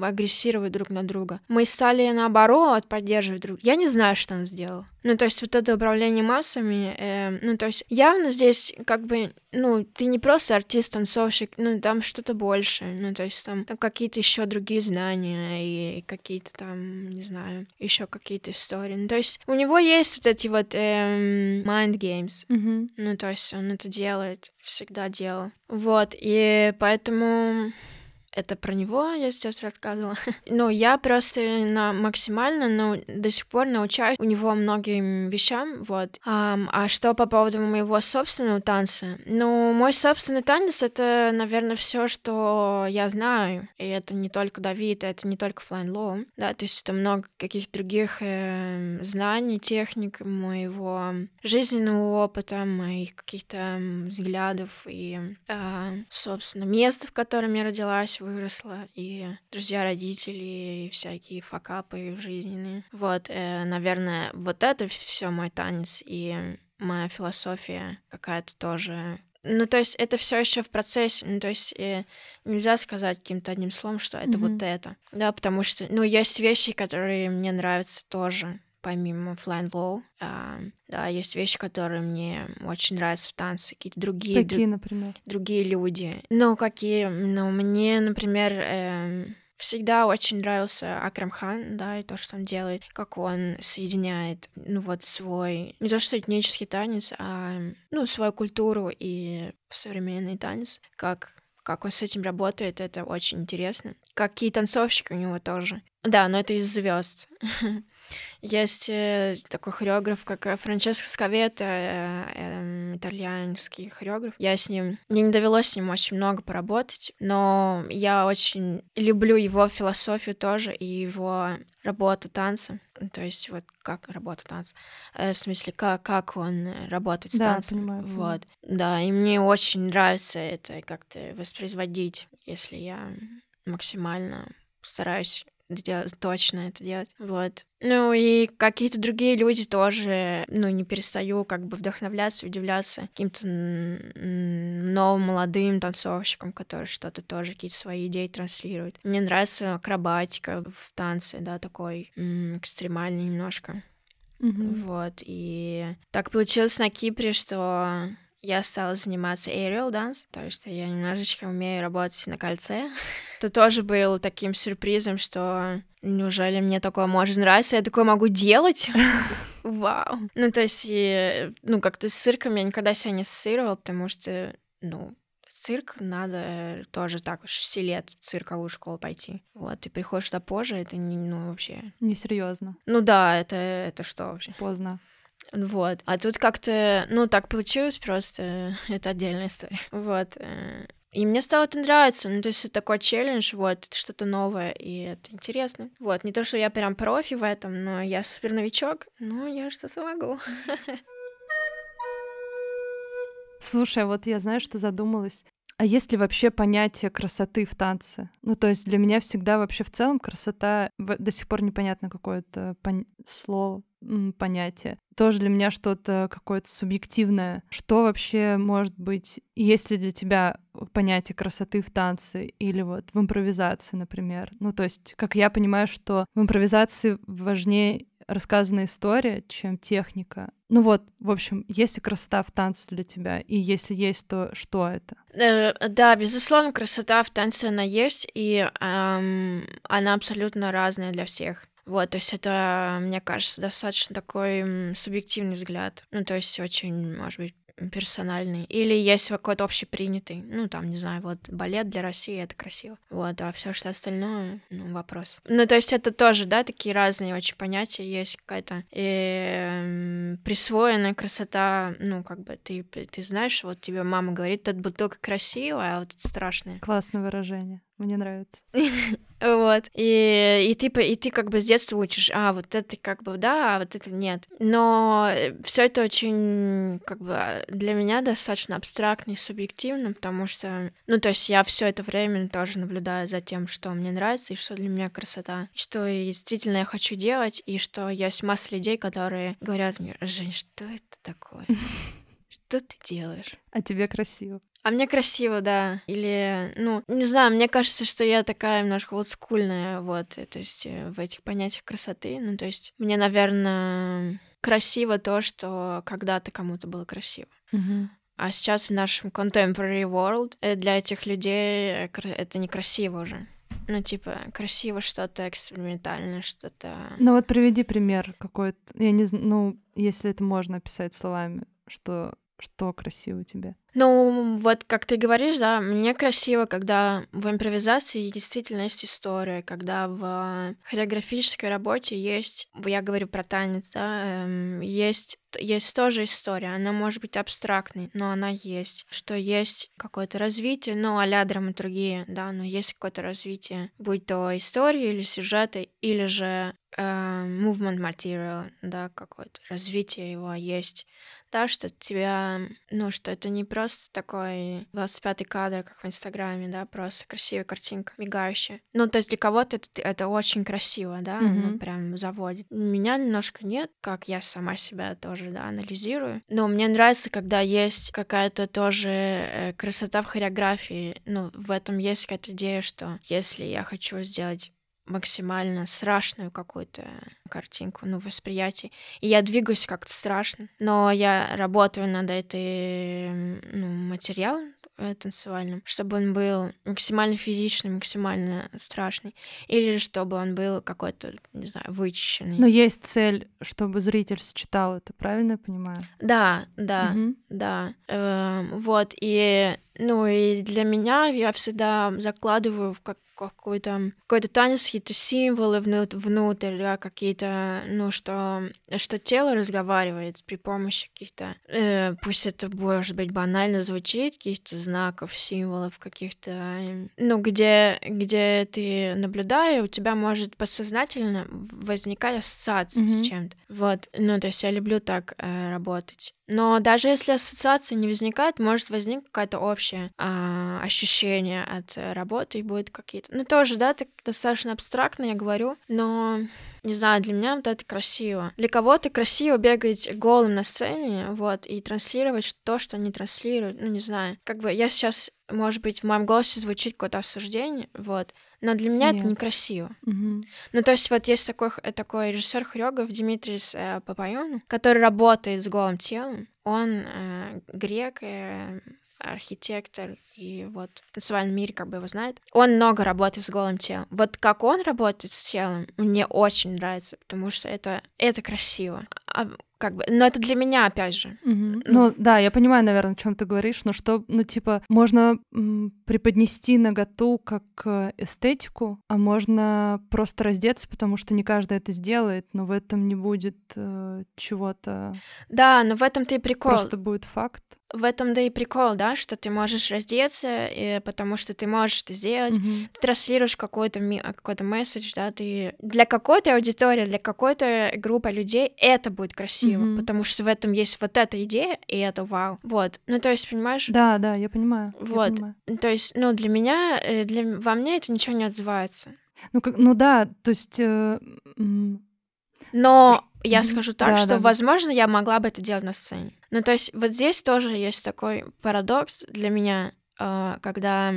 агрессировать друг на друга, мы стали наоборот поддерживать друг Я не знаю, что он сделал. Ну, то есть вот это управление массами, э, ну, то есть явно здесь как бы, ну, ты не просто артист, танцовщик, ну, там что-то больше, ну, то есть там, там какие-то еще другие знания и какие-то там, не знаю, еще какие-то истории. Ну, то есть у него есть вот эти вот э, mind games, mm-hmm. ну, то есть он это делает, всегда делал. Вот, и поэтому это про него я сейчас рассказывала. ну, я просто на максимально, но до сих пор научаюсь у него многим вещам, вот. А, а что по поводу моего собственного танца? Ну, мой собственный танец — это, наверное, все, что я знаю. И это не только Давид, это не только Flying Low, да, то есть это много каких-то других э, знаний, техник моего жизненного опыта, моих каких-то взглядов и, э, собственно, места, в котором я родилась, выросла, и друзья родителей, и всякие факапы жизненные. Вот, э, наверное, вот это все мой танец, и моя философия какая-то тоже ну, то есть это все еще в процессе. Ну, то есть э, нельзя сказать каким-то одним словом, что это mm-hmm. вот это. Да, потому что, ну, есть вещи, которые мне нравятся тоже помимо Flying Low. А, да, есть вещи, которые мне очень нравятся в танце, какие-то другие... Какие, например? Другие люди. Ну, какие... Ну, мне, например, э, всегда очень нравился Акрам Хан, да, и то, что он делает, как он соединяет, ну, вот свой... Не то, что этнический танец, а, ну, свою культуру и современный танец, как как он с этим работает, это очень интересно. Какие танцовщики у него тоже. Да, но это из звезд. Есть э, такой хореограф, как э, Франческо Скавета, э, эм, итальянский хореограф. Я с ним... Мне не довелось с ним очень много поработать, но я очень люблю его философию тоже и его работу танца. То есть вот как работа танца. В смысле, как, как он работает с да, танцем. Понимаю, вот. Да, и мне очень нравится это как-то воспроизводить, если я максимально стараюсь делать, точно это делать. Вот. Ну и какие-то другие люди тоже, ну, не перестаю как бы вдохновляться, удивляться каким-то новым молодым танцовщикам, которые что-то тоже, какие-то свои идеи транслируют. Мне нравится акробатика в танце, да, такой экстремальный немножко. Mm-hmm. Вот, и так получилось на Кипре, что я стала заниматься aerial dance, то есть я немножечко умею работать на кольце. Это тоже был таким сюрпризом, что неужели мне такое может нравиться, я такое могу делать? Вау. Ну, то есть, и, ну, как-то с цирком я никогда себя не ассоциировала, потому что, ну, цирк надо тоже так уж 6 лет в цирковую школу пойти. Вот, ты приходишь туда позже, это не, ну, вообще... Несерьезно. Ну да, это, это что вообще? Поздно. Вот. А тут как-то, ну, так получилось просто. Это отдельная история. Вот. Э, и мне стало это нравиться. Ну, то есть это такой челлендж, вот, это что-то новое, и это интересно. Вот, не то, что я прям профи в этом, но я супер новичок, но я что-то могу. Слушай, а вот я знаю, что задумалась. А есть ли вообще понятие красоты в танце? Ну, то есть для меня всегда вообще в целом красота до сих пор непонятно какое-то пон... слово, понятие. Тоже для меня что-то какое-то субъективное. Что вообще может быть, есть ли для тебя понятие красоты в танце или вот в импровизации, например? Ну, то есть, как я понимаю, что в импровизации важнее рассказанная история, чем техника. Ну вот, в общем, есть ли красота в танце для тебя? И если есть, то что это? Э, да, безусловно, красота в танце она есть, и эм, она абсолютно разная для всех. Вот, то есть это, мне кажется, достаточно такой субъективный взгляд. Ну, то есть очень, может быть, персональный. Или есть какой-то общепринятый. Ну, там, не знаю, вот балет для России это красиво. Вот, а все что остальное, ну, вопрос. Ну, то есть это тоже, да, такие разные очень понятия. Есть какая-то э, присвоенная красота, ну, как бы ты, ты знаешь, вот тебе мама говорит, тут бутылка красивая, а вот это страшная. Классное выражение. Мне нравится. Вот. И, и, ты, и ты как бы с детства учишь, а вот это как бы да, а вот это нет. Но все это очень как бы для меня достаточно абстрактно и субъективно, потому что, ну, то есть я все это время тоже наблюдаю за тем, что мне нравится и что для меня красота, что действительно я хочу делать, и что есть масса людей, которые говорят мне, Жень, что это такое? Что ты делаешь? А тебе красиво. А мне красиво, да. Или, ну, не знаю, мне кажется, что я такая немножко вот скульная, вот, то есть э, в этих понятиях красоты. Ну, то есть мне, наверное, красиво то, что когда-то кому-то было красиво. Угу. А сейчас в нашем contemporary world э, для этих людей э, это некрасиво уже. Ну, типа, красиво что-то экспериментальное, что-то... Ну вот приведи пример какой-то, я не знаю, ну, если это можно описать словами, что что красиво тебе? Ну, вот как ты говоришь, да, мне красиво, когда в импровизации действительно есть история, когда в хореографической работе есть, я говорю про танец, да, эм, есть есть тоже история, она может быть абстрактной, но она есть, что есть какое-то развитие, ну, а-ля драматургия, да, но есть какое-то развитие, будь то истории или сюжеты, или же э, movement material, да, какое-то развитие его есть. Да, что тебя, ну, что это не просто такой 25-й кадр, как в Инстаграме, да, просто красивая картинка, мигающая. Ну, то есть для кого-то это, это очень красиво, да, mm-hmm. ну, прям заводит. Меня немножко нет, как я сама себя тоже, да, анализирую. Но мне нравится, когда есть какая-то тоже э, красота в хореографии, ну, в этом есть какая-то идея, что если я хочу сделать максимально страшную какую-то картинку, ну, восприятие. И я двигаюсь как-то страшно, но я работаю над этой, ну, материалом, Э, танцевальным, чтобы он был максимально физичный, максимально страшный, или чтобы он был какой-то, не знаю, вычищенный. Но есть цель, чтобы зритель считал это, правильно я понимаю? Да, да, угу. да. Э, вот, и ну и для меня я всегда закладываю в как какой-то какой-то танец, какие-то символы внут внутрь, да, какие-то, ну, что, что тело разговаривает при помощи каких-то, э, пусть это, может быть, банально звучит, каких-то знаков, символов, каких-то, ну, где, где ты наблюдая, у тебя может подсознательно возникать ассоциация mm-hmm. с чем-то. Вот, ну, то есть я люблю так э, работать. Но даже если ассоциация не возникает, может возникнуть какое-то общее а, ощущение от работы и будет какие-то... Ну, тоже, да, так достаточно абстрактно я говорю, но, не знаю, для меня вот это красиво. Для кого-то красиво бегать голым на сцене, вот, и транслировать то, что не транслируют, ну, не знаю. Как бы я сейчас, может быть, в моем голосе звучит какое-то осуждение, вот, но для меня Нет. это некрасиво. Угу. Ну, то есть вот есть такой, такой режиссер хореограф Димитрис э, Папайон, который работает с голым телом. Он э, грек, э, архитектор, и вот в танцевальном мире как бы его знает. Он много работает с голым телом. Вот как он работает с телом, мне очень нравится, потому что это, это красиво. А, как бы, но это для меня, опять же. Угу. Ну, да, я понимаю, наверное, о чем ты говоришь, но что, ну, типа, можно м, преподнести наготу как э, эстетику, а можно просто раздеться, потому что не каждый это сделает, но в этом не будет э, чего-то. Да, но в этом-то и прикол. Просто будет факт в этом да и прикол, да, что ты можешь раздеться, и, потому что ты можешь это сделать, mm-hmm. ты транслируешь какой-то какой-то месседж, да, ты для какой-то аудитории, для какой-то группы людей это будет красиво, mm-hmm. потому что в этом есть вот эта идея, и это вау. Вот, ну то есть, понимаешь? Да, да, я понимаю. Вот, я понимаю. то есть, ну для меня, э, для во мне это ничего не отзывается. Ну, как, ну да, то есть... Э, но я скажу так, да, что, да. возможно, я могла бы это делать на сцене. Ну, то есть вот здесь тоже есть такой парадокс для меня, когда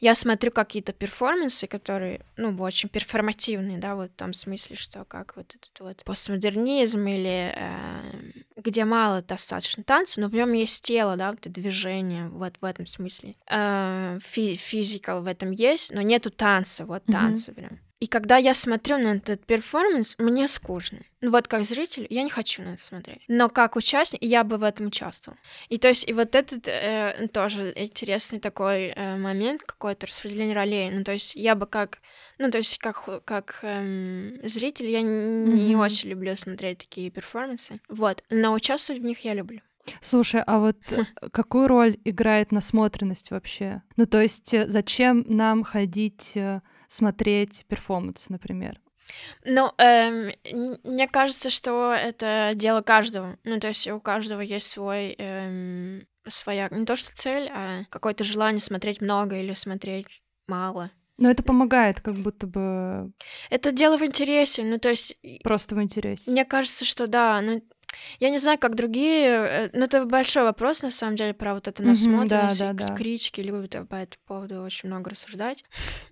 я смотрю какие-то перформансы, которые, ну, очень перформативные, да, вот в том смысле, что как вот этот вот постмодернизм или э, где мало достаточно танца, но в нем есть тело, да, вот движение, вот в этом смысле. Физикал в этом есть, но нету танца, вот танца mm-hmm. прям. И когда я смотрю на этот перформанс, мне скучно. Ну вот как зритель, я не хочу на это смотреть. Но как участник, я бы в этом участвовал. И то есть, и вот этот э, тоже интересный такой э, момент, какое-то распределение ролей. Ну то есть, я бы как, ну то есть, как, как эм, зритель, я не, mm-hmm. очень люблю смотреть такие перформансы. Вот, но участвовать в них я люблю. Слушай, а вот хм. какую роль играет насмотренность вообще? Ну, то есть, э, зачем нам ходить э, смотреть перформанс, например? Ну, эм, мне кажется, что это дело каждого. Ну, то есть у каждого есть свой эм, своя не то что цель, а какое-то желание смотреть много или смотреть мало. Но это помогает, как будто бы. Это дело в интересе, ну то есть. Просто в интересе. Мне кажется, что да, ну я не знаю, как другие, э, но это большой вопрос, на самом деле, про вот это насмотренность. Mm-hmm, да, да, да. Критики любят по этому поводу очень много рассуждать.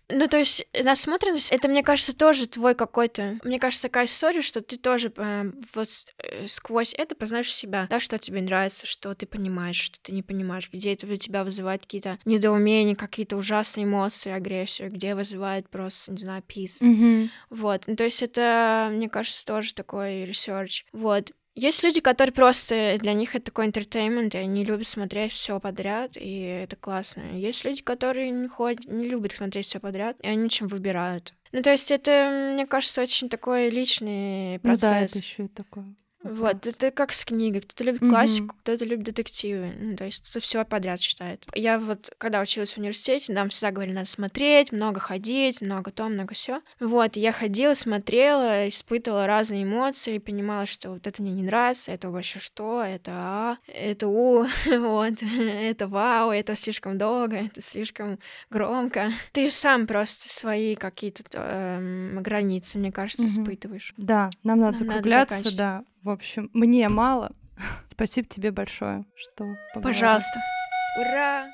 Ну, то есть насмотренность, это, мне кажется, тоже твой какой-то... Мне кажется, такая история, что ты тоже э, вот э, сквозь это познаешь себя, да, что тебе нравится, что ты понимаешь, что ты не понимаешь, где это у тебя вызывает какие-то недоумения, какие-то ужасные эмоции, агрессию, где вызывает просто, не знаю, peace. Mm-hmm. Вот. Ну, то есть это, мне кажется, тоже такой research. Вот. Есть люди, которые просто для них это такой entertainment, и они любят смотреть все подряд, и это классно. Есть люди, которые не ходят, не любят смотреть все подряд, и они чем выбирают. Ну, то есть это, мне кажется, очень такой личный процесс. Ну да, это еще и такое. Вот, это как с книгой. Кто-то любит mm-hmm. классику, кто-то любит детективы. Ну, то есть кто-то все подряд читает. Я вот, когда училась в университете, нам всегда говорили, надо смотреть, много ходить, много то, много все. Вот, я ходила, смотрела, испытывала разные эмоции, понимала, что вот это мне не нравится, это вообще что, это а, это у, вот, это вау, это слишком долго, это слишком громко. Ты сам просто свои какие-то э, границы, мне кажется, mm-hmm. испытываешь. Да, нам надо нам закругляться, надо да. В общем, мне мало. Спасибо тебе большое, что поговорили. Пожалуйста. Ура!